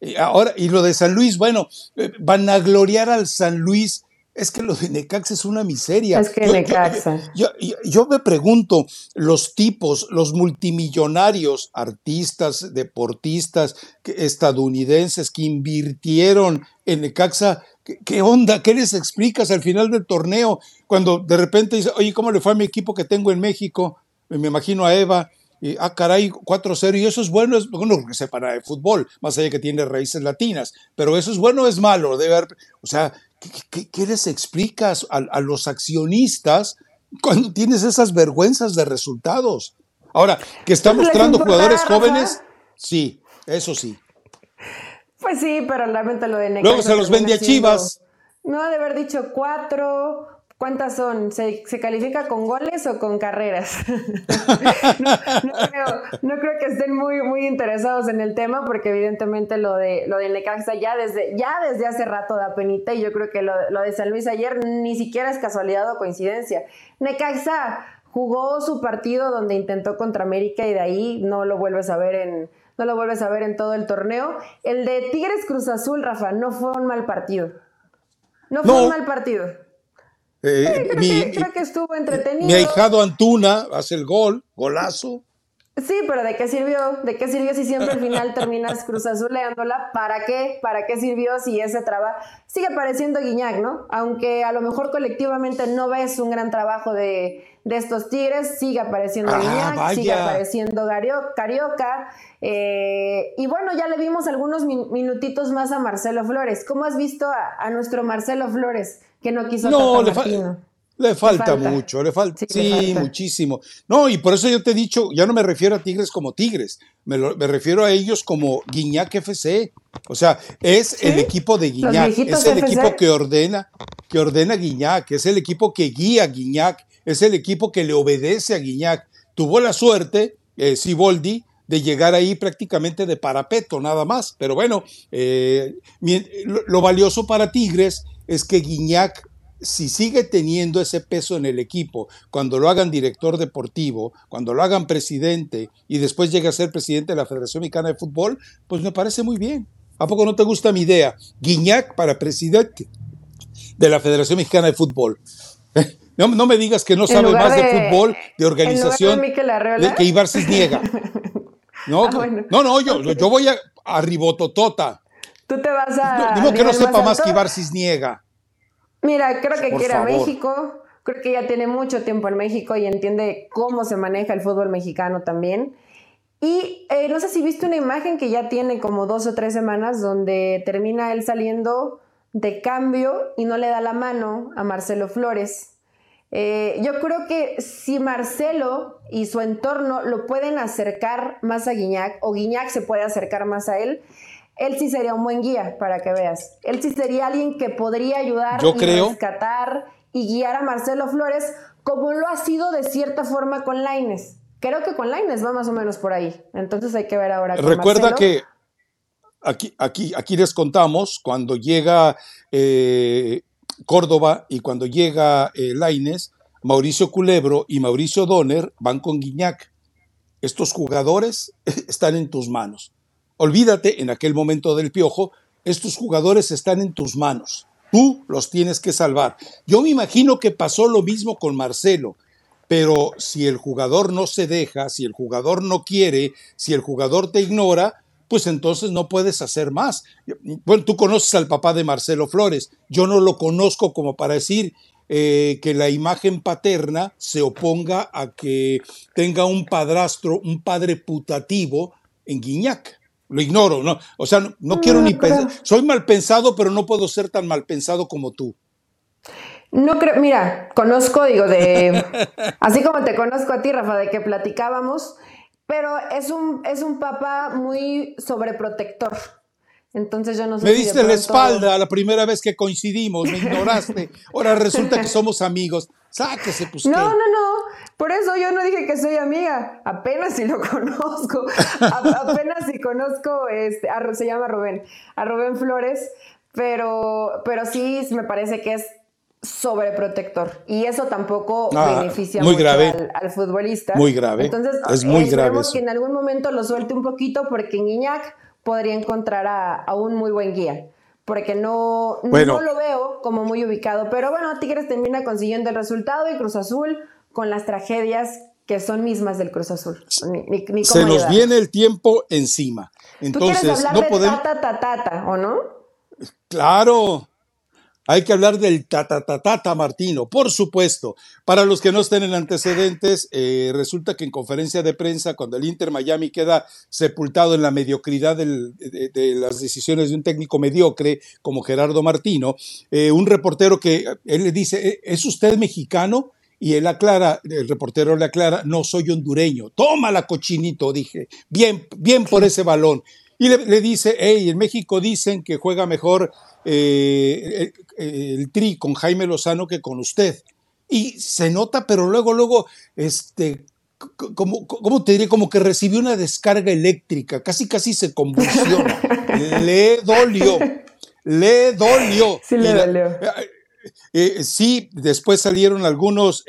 eh, ahora, y lo de San Luis, bueno, eh, van a gloriar al San Luis. Es que lo de Necaxa es una miseria. Es que Necaxa. Yo, yo, me pregunto, los tipos, los multimillonarios, artistas, deportistas, estadounidenses que invirtieron en Necaxa, ¿Qué, onda? ¿Qué les explicas al final del torneo? Cuando de repente dice, oye, ¿cómo le fue a mi equipo que tengo en México? Me imagino a Eva. Y, ah, caray, 4-0. Y eso es bueno, es bueno que sepa de fútbol, más allá que tiene raíces latinas. Pero eso es bueno o es malo. Debe haber, o sea, ¿qué, les explicas a, los accionistas cuando tienes esas vergüenzas de resultados? Ahora, que está mostrando jugadores jóvenes, sí, eso sí. Pues sí, pero realmente lo de Necaxa. Luego se los vende a Chivas. No, de haber dicho cuatro. ¿Cuántas son? ¿Se, califica con goles o con carreras? [laughs] no, creo, que estén muy, muy interesados en el tema porque evidentemente lo de, lo de Necaxa ya desde, ya desde hace rato da penita y yo creo que lo, lo de San Luis ayer ni siquiera es casualidad o coincidencia. Necaxa jugó su partido donde intentó contra América y de ahí no lo vuelves a ver en no lo vuelves a ver en todo el torneo. El de Tigres Cruz Azul, Rafa, no fue un mal partido. No fue un mal partido. Eh, creo, que, estuvo entretenido. Mi ahijado Antuna hace el gol, golazo. Sí, pero ¿de qué sirvió? ¿De qué sirvió si siempre al final [laughs] terminas Cruz Azuleándola? ¿Para qué? ¿Para qué sirvió si ese trabajo sigue pareciendo Guiñac, ¿no? Aunque a lo mejor colectivamente no ves un gran trabajo de, estos Tigres, sigue apareciendo ah, Guiñac, sigue apareciendo Carioca. Eh, y bueno, ya le vimos algunos minutitos más a Marcelo Flores. ¿Cómo has visto a, nuestro Marcelo Flores que no quiso no, le le falta, mucho, le falta, sí, muchísimo. No, y por eso yo te he dicho, ya no me refiero a Tigres como Tigres, me, refiero a ellos como Guiñac FC. O sea, es el equipo de Guiñac, es el equipo que ordena, que ordena Guiñac, es el equipo que guía a Guiñac, es el equipo que le obedece a Guiñac. Tuvo la suerte, eh, Siboldi, de llegar ahí prácticamente de parapeto, nada más. Pero bueno, eh, lo, lo valioso para Tigres es que Guiñac si sigue teniendo ese peso en el equipo, cuando lo hagan director deportivo, cuando lo hagan presidente y después llegue a ser presidente de la Federación Mexicana de Fútbol, pues me parece muy bien. ¿A poco no te gusta mi idea? Guiñac para presidente de la Federación Mexicana de Fútbol. [laughs] No, me digas que no sabe más de, fútbol, de organización, de, que Ibar Cisniega. [laughs] No, ah, no, no, yo, yo voy a, a Ribototota. Tú te vas a. Digo que no sepa más, que Ibar Cisniega. Mira, creo que quiere a México. Creo que ya tiene mucho tiempo en México y entiende cómo se maneja el fútbol mexicano también. Y eh, no sé si viste una imagen que ya tiene como dos o tres semanas donde termina él saliendo de cambio y no le da la mano a Marcelo Flores. Eh, yo creo que si Marcelo y su entorno lo pueden acercar más a Guiñac o Guiñac se puede acercar más a él, él sí sería un buen guía para que veas. Él sí sería alguien que podría ayudar yo creo, rescatar y guiar a Marcelo Flores como lo ha sido de cierta forma con Laines. Creo que con Laines va más o menos por ahí. Entonces hay que ver ahora. Recuerda que aquí, aquí, aquí les contamos cuando llega eh, Córdoba y cuando llega eh, Laines, Mauricio Culebro y Mauricio Donner van con Guiñac. Estos jugadores [laughs] están en tus manos. Olvídate en aquel momento del piojo, estos jugadores están en tus manos. Tú los tienes que salvar. Yo me imagino que pasó lo mismo con Marcelo, pero si el jugador no se deja, si el jugador no quiere, si el jugador te ignora, pues entonces no puedes hacer más. Bueno, tú conoces al papá de Marcelo Flores, yo no lo conozco como para decir eh, que la imagen paterna se oponga a que tenga un padrastro, un padre putativo en Guiñac. Lo ignoro, ¿no? O sea, no, quiero ni pensar. Soy mal pensado, pero no puedo ser tan mal pensado como tú. No creo, mira, conozco, digo, de. [laughs] así como te conozco a ti, Rafa, de que platicábamos, pero es un, es un papá muy sobreprotector. Entonces yo no sé. Me diste la espalda la primera vez que coincidimos, me ignoraste. Ahora resulta que somos amigos. Sáquese, pues. No, no, no. Por eso yo no dije que soy amiga. Apenas si lo [laughs] conozco. apenas si conozco, este, se llama Rubén, a Rubén Flores. Pero, pero sí me parece que es sobreprotector y eso tampoco ah, beneficia mucho Al, futbolista. Muy grave. Entonces, es muy grave. que en algún momento lo suelte un poquito porque Guiñac podría encontrar a, un muy buen guía. Porque no, no lo veo como muy ubicado. Pero bueno, Tigres termina consiguiendo el resultado y Cruz Azul con las tragedias que son mismas del Cruz Azul. Se nos viene el tiempo encima. Entonces, ¿Tú hablar no de podemos. Tata, tata, ¿o no? Claro, hay que hablar del tatatatata Martino, por supuesto. Para los que no estén en antecedentes, eh, resulta que en conferencia de prensa, cuando el Inter Miami queda sepultado en la mediocridad de, las decisiones de un técnico mediocre como Gerardo Martino, eh, un reportero que él le dice, ¿E-, ¿es usted mexicano? Y él aclara, el reportero le aclara, no soy hondureño. Tómala, cochinito, dije. Bien, bien por ese balón. Y le, dice, hey, en México dicen que juega mejor eh, el, Tri con Jaime Lozano que con usted. Y se nota, pero luego, luego, este, como, ¿cómo te diré? Como que recibió una descarga eléctrica, casi, casi se convulsiona. [laughs] le dolió, le dolió. Sí, le dolió. Eh, eh, sí, después salieron algunos,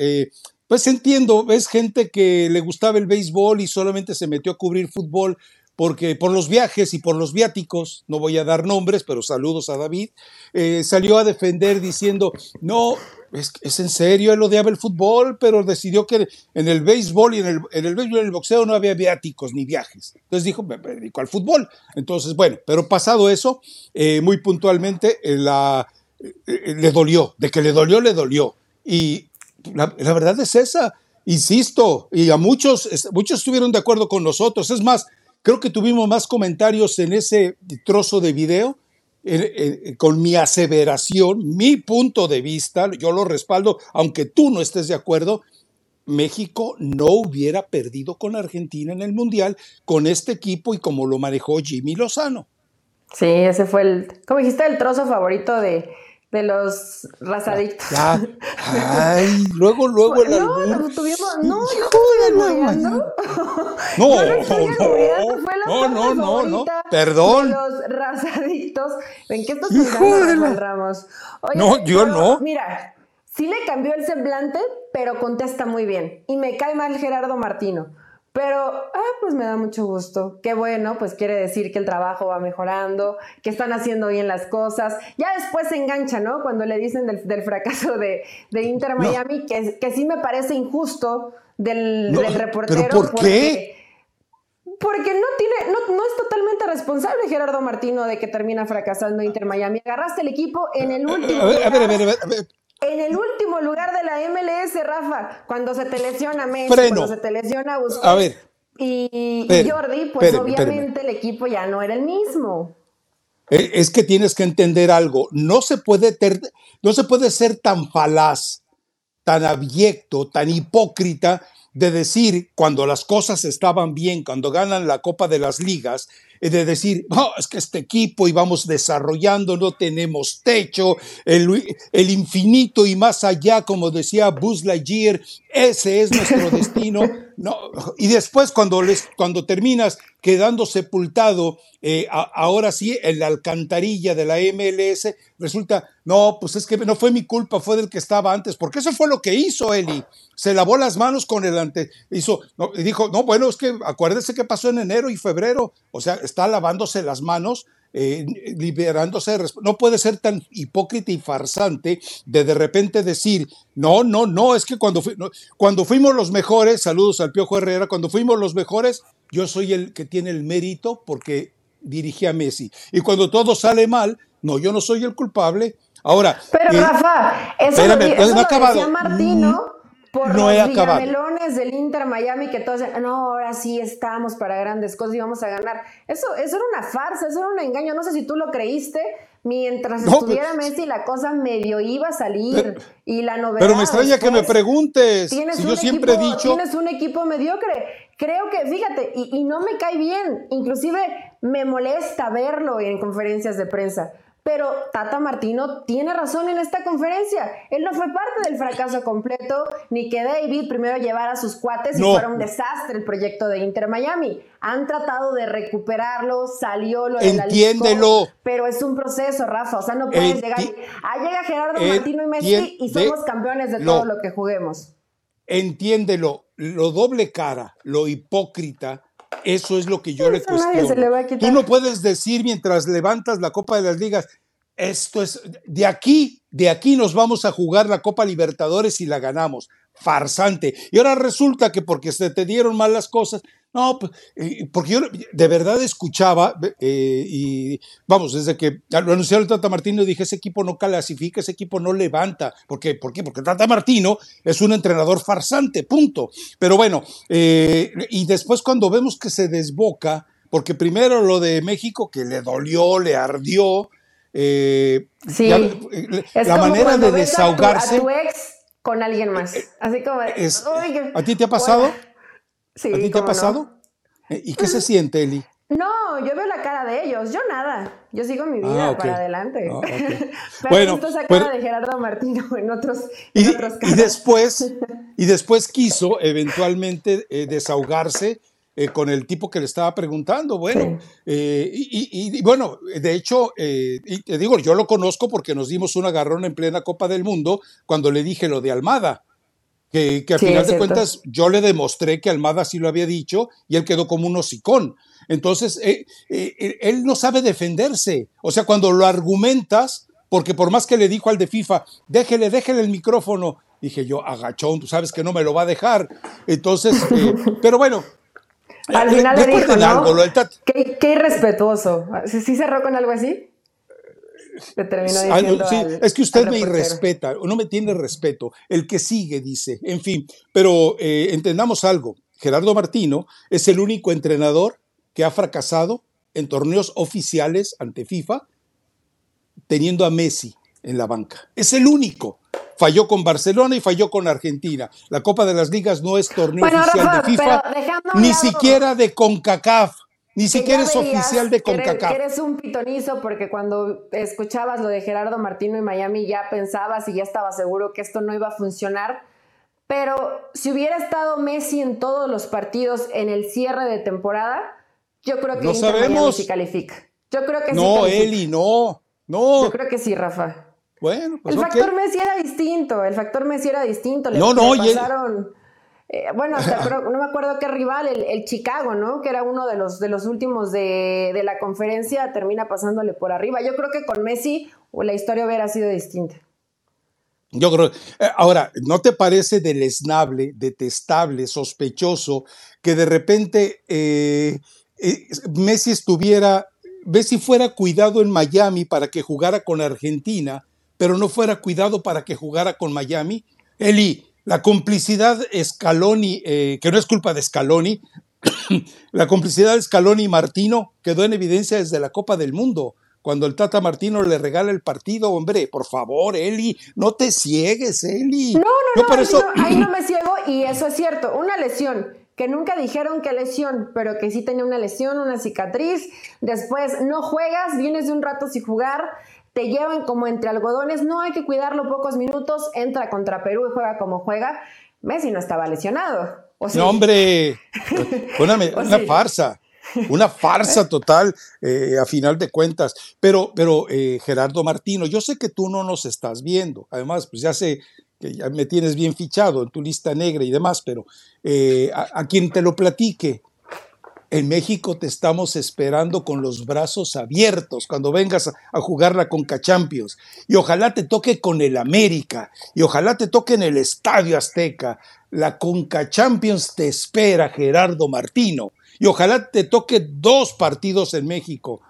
pues entiendo, es gente que le gustaba el béisbol y solamente se metió a cubrir fútbol porque por los viajes y por los viáticos, no voy a dar nombres, pero saludos a David, eh, salió a defender diciendo, no, es, en serio, él odiaba el fútbol, pero decidió que en el béisbol y en el, en el béisbol y en el boxeo no había viáticos ni viajes. Entonces dijo, me, dedico al fútbol. Entonces, bueno, pero pasado eso, eh, muy puntualmente, eh, le dolió, de que le dolió, le dolió. Y la, la verdad es esa, insisto, y a muchos, muchos estuvieron de acuerdo con nosotros. Es más, Creo que tuvimos más comentarios en ese trozo de video con mi aseveración, mi punto de vista, yo lo respaldo, aunque tú no estés de acuerdo, México no hubiera perdido con Argentina en el Mundial con este equipo y como lo manejó Jimmy Lozano. Sí, ese fue el, como dijiste, el trozo favorito de, de los razadictos. Ay, luego, luego el No, no, tuvimos, no, no, no, no, no, no, no, perdón. De los razadictos. ¿En qué estás pensando, Ramos? no, yo no. Mira, sí le cambió el semblante, pero contesta muy bien. Y me cae mal Gerardo Martino. Pero, ah, pues me da mucho gusto. Qué bueno, pues quiere decir que el trabajo va mejorando, que están haciendo bien las cosas. Ya después se engancha, ¿no? Cuando le dicen del, fracaso de, Inter Miami, que, que, sí me parece injusto del, reportero. ¿Pero por qué? Porque no tiene, no, no, es totalmente responsable Gerardo Martino de que termina fracasando Inter Miami. Agarraste el equipo en el último. A ver, a ver, a ver, a ver. En el último lugar de la MLS, Rafa, cuando se te lesiona Messi, cuando se te lesiona Busquets a ver, y, Jordi, pues obviamente el equipo ya no era el mismo. Eh, es que tienes que entender algo. No se puede, no se puede ser tan falaz, tan abyecto, tan hipócrita de decir cuando las cosas estaban bien, cuando ganan la Copa de las Ligas, de decir, oh, es que este equipo íbamos desarrollando, no tenemos techo, el, el, infinito y más allá, como decía Buzz Lightyear, ese es nuestro [laughs] destino. No, y después cuando, les, cuando terminas quedando sepultado, eh, ahora sí, en la alcantarilla de la MLS, resulta, no, pues es que no fue mi culpa, fue del que estaba antes, porque eso fue lo que hizo Eli. Se lavó las manos con el ante, hizo, y dijo, no, bueno, es que acuérdese qué pasó en enero y febrero, o sea, está lavándose las manos eh, liberándose de No puede ser tan hipócrita y farsante de de repente decir, no, no, no, es que cuando, cuando fuimos los mejores, saludos al Piojo Herrera, cuando fuimos los mejores, yo soy el que tiene el mérito porque dirigí a Messi. Y cuando todo sale mal, no, yo no soy el culpable. Ahora. Pero eh, Rafa, eso, lo, decía Martino por no los villamelones del Inter Miami que todos no, ahora sí estamos para grandes cosas y vamos a ganar. Eso, eso era una farsa, eso era un engaño. No sé si tú lo creíste. Mientras estuviera Messi, la cosa medio iba a salir. y la novedad. Pero me extraña que me preguntes. Si yo siempre he dicho. Tienes un equipo mediocre. Creo que, fíjate, y, y no me cae bien. Inclusive me molesta verlo en conferencias de prensa pero Tata Martino tiene razón en esta conferencia. Él no fue parte del fracaso completo, ni que David primero llevara a sus cuates y fuera un desastre el proyecto de Inter Miami. Han tratado de recuperarlo, salió lo de Entiéndelo. la pero es un proceso, Rafa. O sea, no puedes llegar. Ah, llega Gerardo Martino y Messi y somos campeones de todo lo que juguemos. Entiéndelo. Lo doble cara, lo hipócrita, eso es lo que yo le cuestiono. Tú no puedes decir mientras levantas la Copa de las Ligas, esto es, de aquí, de aquí nos vamos a jugar la Copa Libertadores y la ganamos. Farsante. Y ahora resulta que porque se te dieron mal las cosas, no, pues, eh, porque yo de verdad escuchaba, eh, y vamos, desde que lo anunció el Tata Martino, dije, ese equipo no clasifica, ese equipo no levanta. ¿Por qué? ¿Por qué? Porque Tata Martino es un entrenador farsante, punto. Pero bueno, eh, y después cuando vemos que se desboca, porque primero lo de México, que le dolió, le ardió, sí. la manera de desahogarse. A tu, ex con alguien más. Así como. ¿A ti te ha pasado? Sí, ¿A ti te ha pasado? Eh, ¿Y qué se siente, Eli? No, yo veo la cara de ellos, yo nada, yo sigo mi vida ah, para adelante. Ah, [laughs] Pero bueno, esa cara de Gerardo Martino [laughs] en otros, y, otros y después [laughs] y después quiso eventualmente eh, desahogarse eh, con el tipo que le estaba preguntando. Bueno, y, y, bueno, de hecho, y te digo, yo lo conozco porque nos dimos un agarrón en plena Copa del Mundo cuando le dije lo de Almada que, a final de cuentas yo le demostré que Almada sí lo había dicho y él quedó como un hocicón. Entonces, eh, eh, él no sabe defenderse. O sea, cuando lo argumentas, porque por más que le dijo al de FIFA, déjele, déjele el micrófono, dije yo, agachón, tú sabes que no me lo va a dejar. Entonces, eh, [laughs] pero bueno. Al final le dijo, ¿no? qué, qué irrespetuoso. ¿Sí cerró con algo así? es que usted me irrespeta, no me tiene respeto. El que sigue, dice. En fin, pero eh, entendamos algo. Gerardo Martino es el único entrenador que ha fracasado en torneos oficiales ante FIFA teniendo a Messi en la banca. Es el único. Falló con Barcelona y falló con Argentina. La Copa de las Ligas no es torneo oficial de FIFA, ni siquiera de CONCACAF. Ni siquiera es oficial de CONCACAF. Que eres un pitonizo porque cuando escuchabas lo de Gerardo Martino y Miami ya pensabas y ya estaba seguro que esto no iba a funcionar. Pero si hubiera estado Messi en todos los partidos en el cierre de temporada, yo creo que no Miami sí califica. Yo creo que no, sí Eli, no, no. Yo creo que sí, Rafa. Bueno, pues El factor Messi era distinto, el factor Messi era distinto. Le, no, no, pasaron... Eh, bueno, no me acuerdo qué rival, el, Chicago, ¿no? Que era uno de los, de los últimos de, de, la conferencia, termina pasándole por arriba. Yo creo que con Messi la historia hubiera sido distinta. Yo creo. Eh, ahora, ¿no te parece deleznable, detestable, sospechoso que de repente eh, Messi estuviera, Messi fuera cuidado en Miami para que jugara con Argentina, pero no fuera cuidado para que jugara con Miami? Eli, la complicidad Scaloni, eh, que no es culpa de Scaloni, [coughs] la complicidad de Scaloni y Martino quedó en evidencia desde la Copa del Mundo. Cuando el Tata Martino le regala el partido, hombre, por favor, Eli, no te ciegues, Eli. No, no, no, eso... ahí no me ciego y eso es cierto. Una lesión que nunca dijeron que lesión, pero que sí tenía una lesión, una cicatriz. Después no juegas, vienes de un rato sin jugar te llevan como entre algodones, no hay que cuidarlo pocos minutos, entra contra Perú y juega como juega. Messi no estaba lesionado. No, hombre, [laughs] una, farsa. Una farsa [laughs] total, eh, a final de cuentas. Pero, pero eh, Gerardo Martino, yo sé que tú no nos estás viendo. Además, pues ya sé que ya me tienes bien fichado en tu lista negra y demás, pero eh, a, quien te lo platique, en México te estamos esperando con los brazos abiertos cuando vengas a, jugar la Conca Champions. Y ojalá te toque con el América. Y ojalá te toque en el Estadio Azteca. La Conca Champions te espera, Gerardo Martino. Y ojalá te toque dos partidos en México.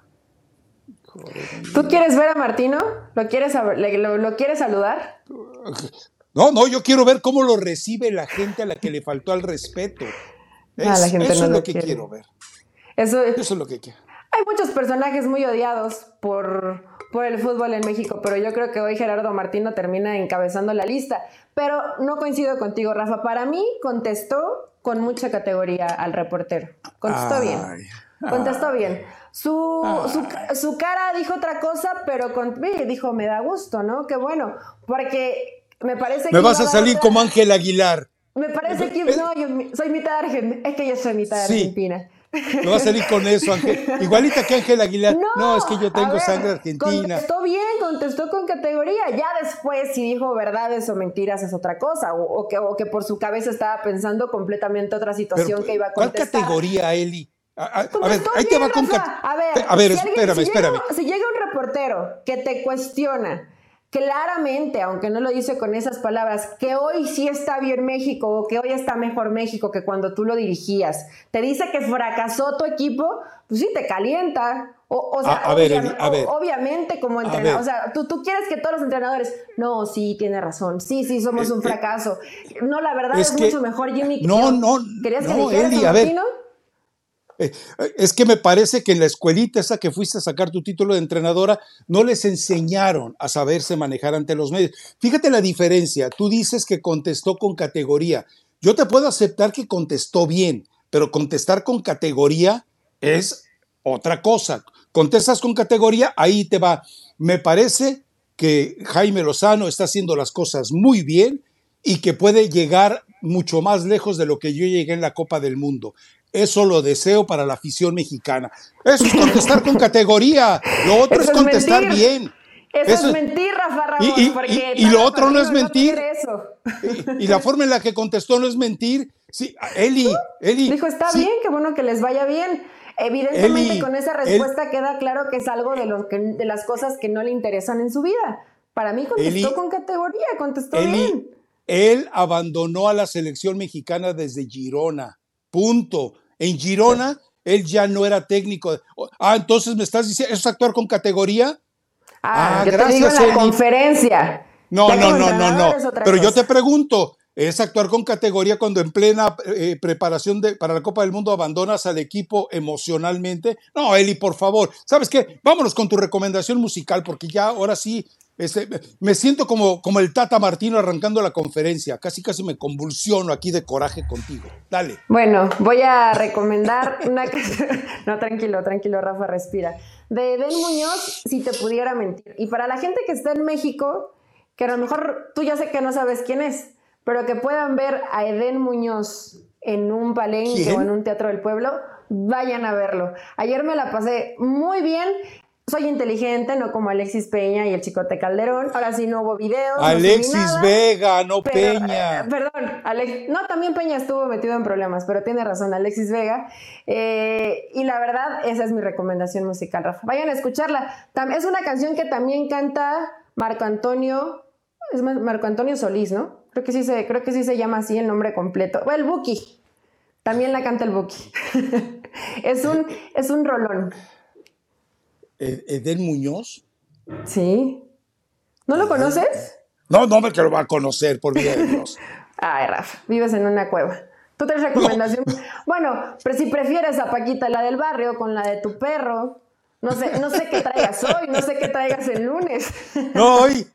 ¿Tú quieres ver a Martino? ¿Lo quieres, lo quieres saludar? No, no, yo quiero ver cómo lo recibe la gente a la que le faltó al respeto. Ah, eso es lo, que quiero ver. Eso, es lo que quiero. Hay muchos personajes muy odiados por, por el fútbol en México, pero yo creo que hoy Gerardo Martino termina encabezando la lista. Pero no coincido contigo, Rafa. Para mí contestó con mucha categoría al reportero. Contestó bien. Contestó bien. Su, su, cara dijo otra cosa, pero con, dijo, me da gusto, ¿no? Qué bueno. Porque me parece que... Me vas a salir como Ángel Aguilar. Me parece que no, yo soy mitad argentina. Es que yo soy mitad argentina. No va a salir con eso, Ángel. [laughs] Igualita que Ángel Aguilar. No, es que yo tengo sangre argentina. Contestó bien, contestó con categoría. Ya después, si dijo verdades o mentiras, es otra cosa. O, que, que, por su cabeza estaba pensando completamente otra situación que iba a contestar. ¿Cuál categoría, Eli? A, ver, ahí te va con. A ver, a ver espérame, espérame. si llega un reportero que te cuestiona claramente, aunque no lo dice con esas palabras, que hoy sí está bien México o que hoy está mejor México que cuando tú lo dirigías, te dice que fracasó tu equipo, pues sí te calienta. O, sea, a, ver, obviamente como entrenador, o sea, ¿tú, tú quieres que todos los entrenadores, no, sí, tiene razón, sí, sí, somos un fracaso. No, la verdad es, mucho mejor Jimmy. No, no, ¿Querías no, que Eli, a ver, eh, es que me parece que en la escuelita esa que fuiste a sacar tu título de entrenadora, no les enseñaron a saberse manejar ante los medios. Fíjate la diferencia. Tú dices que contestó con categoría. Yo te puedo aceptar que contestó bien, pero contestar con categoría es otra cosa. Contestas con categoría, ahí te va. Me parece que Jaime Lozano está haciendo las cosas muy bien y que puede llegar mucho más lejos de lo que yo llegué en la Copa del Mundo. Eso lo deseo para la afición mexicana. Eso es contestar con categoría. Lo otro es contestar bien. Eso, es mentir, Rafa Ramos. Y, lo otro no es mentir. Y, la forma en la que contestó no es mentir. Sí, Eli, Eli. Dijo, está bien, qué bueno que les vaya bien. Evidentemente, con esa respuesta queda claro que es algo de, lo que, de las cosas que no le interesan en su vida. Para mí contestó con categoría, contestó bien. Él abandonó a la selección mexicana desde Girona. Punto. En Girona, él ya no era técnico. Ah, entonces me estás diciendo, ¿eso es actuar con categoría? Ah, ah gracias. en la conferencia. No, no, no, no, no. Pero yo te pregunto, ¿es actuar con categoría cuando en plena eh, preparación de, para la Copa del Mundo abandonas al equipo emocionalmente? No, Eli, por favor. ¿Sabes qué? Vámonos con tu recomendación musical, porque ya ahora sí este, me siento como, como el Tata Martino arrancando la conferencia. Casi, casi me convulsiono aquí de coraje contigo. Dale. Bueno, voy a recomendar una. [laughs] no, tranquilo, tranquilo, Rafa, respira. De Eden Muñoz, si te pudiera mentir. Y para la gente que está en México, que a lo mejor tú ya sé que no sabes quién es, pero que puedan ver a Eden Muñoz en un palenque o en un teatro del pueblo, vayan a verlo. Ayer me la pasé muy bien soy inteligente, no como Alexis Peña y el Chicote Calderón. Ahora sí no hubo videos. Alexis Vega, no Peña. Eh, perdón, Alex, no, también Peña estuvo metido en problemas, pero tiene razón, Alexis Vega. Eh, y la verdad, esa es mi recomendación musical, Rafa. Vayan a escucharla. Es una canción que también canta Marco Antonio, es Marco Antonio Solís, ¿no? Creo que sí se, creo que sí se llama así el nombre completo. Bueno, el Buki. También la canta el Buki. [laughs] es, un, es un rolón. Eden Muñoz. Sí. ¿No lo conoces? No, no me que lo va a conocer, por vida de Dios. [laughs] Ay, Rafa, vives en una cueva. ¿Tú te recomendación? Bueno, pero si prefieres a Paquita, la del barrio, con la de tu perro. No sé, no sé qué traigas hoy, no sé qué traigas el lunes. No, hoy,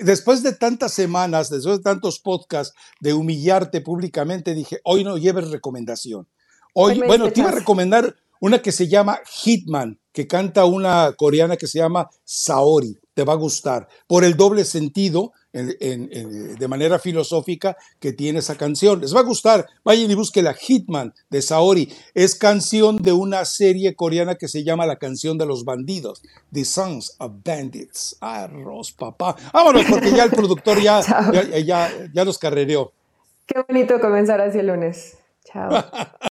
después de tantas semanas, después de tantos podcasts de humillarte públicamente, dije, hoy no lleves recomendación. Hoy, bueno, te iba a recomendar una que se llama Hitman, que canta una coreana que se llama Saori. Te va a gustar por el doble sentido de manera filosófica que tiene esa canción. Les va a gustar. Vayan y busquen la Hitman de Saori. Es canción de una serie coreana que se llama La canción de los bandidos. The Sons of Bandits. Arroz, papá. Vámonos, porque ya el productor ya, [laughs] ya, ya, ya los carrereó. Qué bonito comenzar así el lunes. Chao. [laughs]